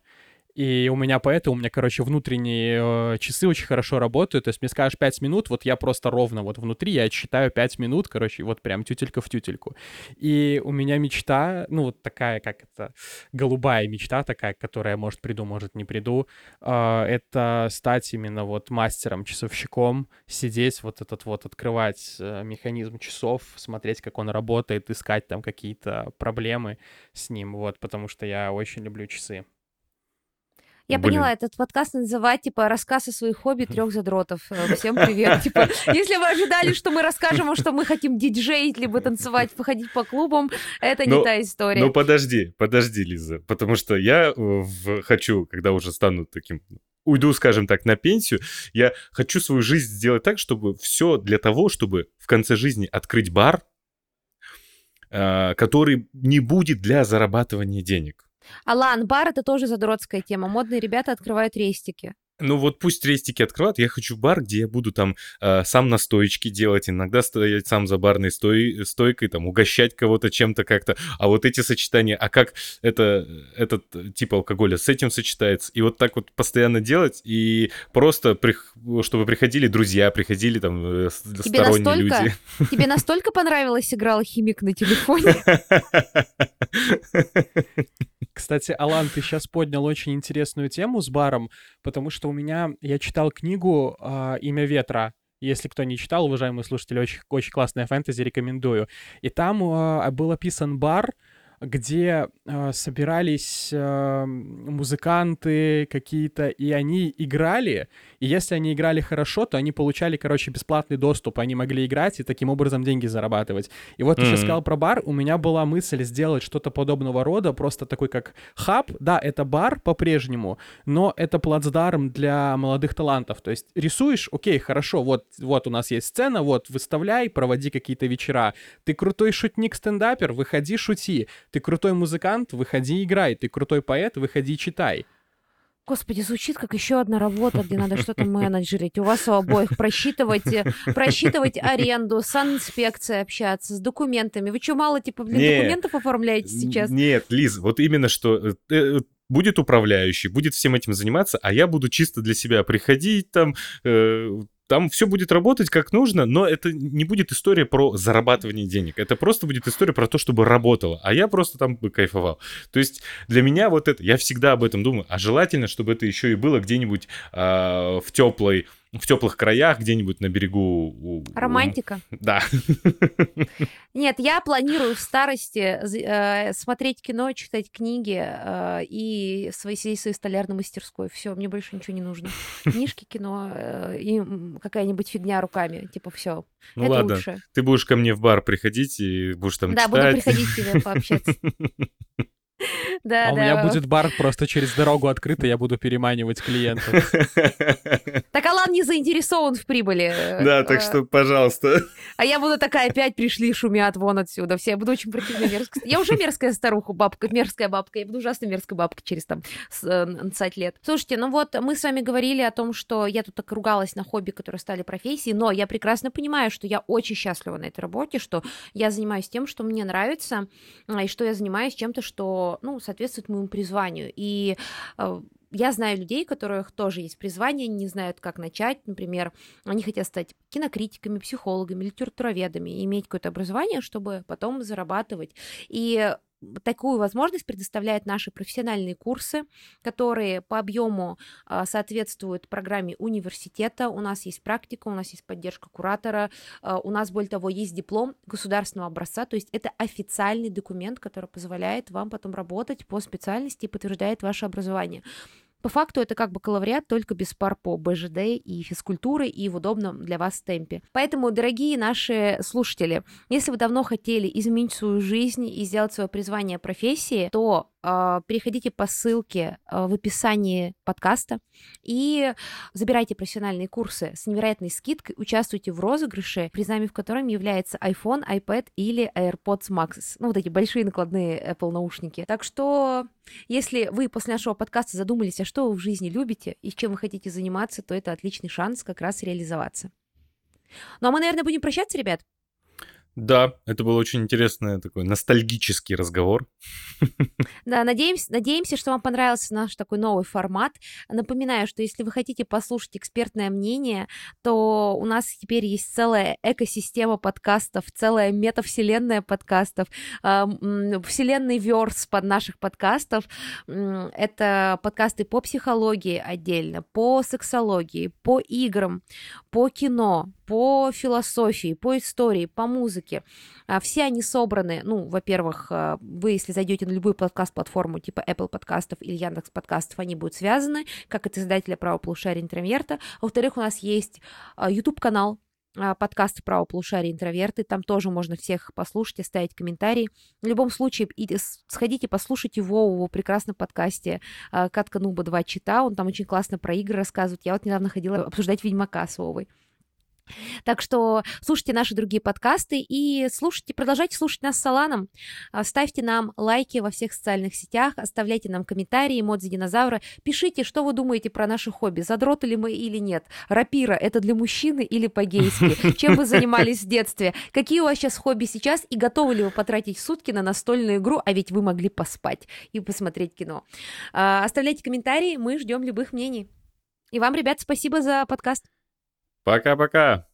И у меня поэтому, у меня, короче, внутренние э, часы очень хорошо работают. То есть мне скажешь 5 минут, вот я просто ровно вот внутри, я считаю 5 минут, короче, вот прям тютелька в тютельку. И у меня мечта, ну вот такая, как это, голубая мечта такая, которая, может, приду, может, не приду, э, это стать именно вот мастером-часовщиком, сидеть вот этот вот, открывать э, механизм часов, смотреть, как он работает, искать там какие-то проблемы с ним, вот, потому что я очень люблю часы. Я Блин. поняла, этот подкаст называть, типа, рассказ о своих хобби трех задротов. Э, Всем привет. <laughs> Типа, если вы ожидали, что мы расскажем, что мы хотим диджеить, либо танцевать, походить по клубам, это не Ну, та история. Ну подожди, подожди, Лиза, потому что я э, хочу, когда уже стану таким уйду, скажем так, на пенсию, я хочу свою жизнь сделать так, чтобы все для того, чтобы в конце жизни открыть бар, э, который не будет для зарабатывания денег. Алан, бар это тоже задротская тема. Модные ребята открывают рестики. Ну вот пусть рестики открывают, я хочу бар, где я буду там э, сам настоечки делать, иногда стоять сам за барной стой- стойкой, там угощать кого-то чем-то как-то. А вот эти сочетания, а как это, этот э, тип алкоголя с этим сочетается? И вот так вот постоянно делать, и просто, прих- чтобы приходили друзья, приходили там э, Тебе сторонние настолько люди. <laughs> Тебе настолько понравилось играл химик на телефоне? <laughs> Кстати, Алан, ты сейчас поднял очень интересную тему с баром, потому что у меня, я читал книгу а, «Имя ветра», если кто не читал, уважаемые слушатели, очень, очень классная фэнтези, рекомендую. И там а, был описан бар, где а, собирались а, музыканты какие-то, и они играли, и если они играли хорошо, то они получали, короче, бесплатный доступ, они могли играть и таким образом деньги зарабатывать. И вот ты сейчас сказал про бар, у меня была мысль сделать что-то подобного рода, просто такой как хаб, да, это бар по-прежнему, но это плацдарм для молодых талантов, то есть рисуешь, окей, хорошо, вот, вот у нас есть сцена, вот, выставляй, проводи какие-то вечера, ты крутой шутник-стендапер, выходи, шути, ты крутой музыкант, выходи, играй, ты крутой поэт, выходи, читай. Господи, звучит как еще одна работа, где надо что-то менеджерить. У вас у обоих просчитывать, э, просчитывать аренду, с санинспекцией общаться, с документами. Вы что, мало типа блин, Не. документов оформляете сейчас? Нет, Лиз, вот именно что э, э, будет управляющий, будет всем этим заниматься, а я буду чисто для себя приходить там, э, там все будет работать как нужно, но это не будет история про зарабатывание денег. Это просто будет история про то, чтобы работало. А я просто там бы кайфовал. То есть для меня вот это, я всегда об этом думаю, а желательно, чтобы это еще и было где-нибудь а, в теплой в теплых краях, где-нибудь на берегу. Романтика. <laughs> Да. Нет, я планирую в старости э, смотреть кино, читать книги э, и свои сидеть в своей столярной мастерской. Все, мне больше ничего не нужно. Книжки, кино э, и какая-нибудь фигня руками. Типа все. Ну это ладно, лучше. ты будешь ко мне в бар приходить и будешь там Да, буду читать. приходить к тебе пообщаться. <laughs> <laughs> Да, а у да. меня будет бар просто через дорогу открытый, я буду переманивать клиентов. <laughs> Так Алан не заинтересован в прибыли. Да, так Э, что, пожалуйста. <laughs> А я буду такая, опять пришли, шумят вон отсюда. Все, я буду очень противная мерзкая. Я уже мерзкая старуха, бабка, мерзкая бабка. Я буду ужасно мерзкая бабка через там с, э, 20 лет. Слушайте, ну вот мы с вами говорили о том, что я тут так ругалась на хобби, которые стали профессией, но я прекрасно понимаю, что я очень счастлива на этой работе, что я занимаюсь тем, что мне нравится, а, и что я занимаюсь чем-то, что, ну, соответствует моему призванию. И э, я знаю людей, у которых тоже есть призвание, не знают, как начать. Например, они хотят стать кинокритиками, психологами, литературоведами, иметь какое-то образование, чтобы потом зарабатывать. И такую возможность предоставляют наши профессиональные курсы, которые по объему а, соответствуют программе университета. У нас есть практика, у нас есть поддержка куратора, а, у нас, более того, есть диплом государственного образца, то есть это официальный документ, который позволяет вам потом работать по специальности и подтверждает ваше образование. По факту это как бакалавриат, только без пар по БЖД и физкультуры и в удобном для вас темпе. Поэтому, дорогие наши слушатели, если вы давно хотели изменить свою жизнь и сделать свое призвание профессии, то переходите по ссылке а, в описании подкаста и забирайте профессиональные курсы с невероятной скидкой, участвуйте в розыгрыше, призами в котором является iPhone, iPad или AirPods Max. Ну, вот эти большие накладные Apple наушники. Так что, если вы после нашего подкаста задумались, а что вы в жизни любите и чем вы хотите заниматься, то это отличный шанс как раз реализоваться. Ну, а мы, наверное, будем прощаться, ребят? Да, это был очень интересный такой ностальгический разговор. <laughs> Да, надеемся, надеемся, что вам понравился наш такой новый формат. Напоминаю, что если вы хотите послушать экспертное мнение, то у нас теперь есть целая экосистема подкастов, целая метавселенная подкастов, вселенный верс под наших подкастов. Это подкасты по психологии отдельно, по сексологии, по играм, по кино, по философии, по истории, по музыке. А, все они собраны, ну, во-первых, а, вы, если зайдете на любую подкаст-платформу типа Apple подкастов или Яндекс подкастов, они будут связаны, как это издателя правополушария интроверта. Во-вторых, у нас есть а, YouTube-канал, подкаст «Право полушария интроверты». Там тоже можно всех послушать, оставить комментарии. В любом случае, сходите, послушайте Вову в прекрасном подкасте «Катка Нуба 2 чита». Он там очень классно про игры рассказывает. Я вот недавно ходила обсуждать «Ведьмака» с Вовой. Так что слушайте наши другие подкасты и слушайте, продолжайте слушать нас с Аланом. А, ставьте нам лайки во всех социальных сетях, оставляйте нам комментарии, эмодзи динозавра. Пишите, что вы думаете про наши хобби, задроты ли мы или нет. Рапира — это для мужчины или по-гейски? <laughs> Чем вы занимались в детстве? Какие у вас сейчас хобби сейчас? И готовы ли вы потратить сутки на настольную игру? А ведь вы могли поспать и посмотреть кино. А, оставляйте комментарии, мы ждем любых мнений. И вам, ребят, спасибо за подкаст. Пока-пока.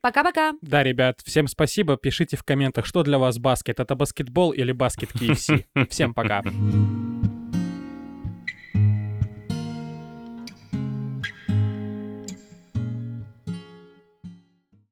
Пока-пока. Да, ребят, всем спасибо. Пишите в комментах, что для вас баскет. Это баскетбол или баскет KFC. <laughs> Всем пока.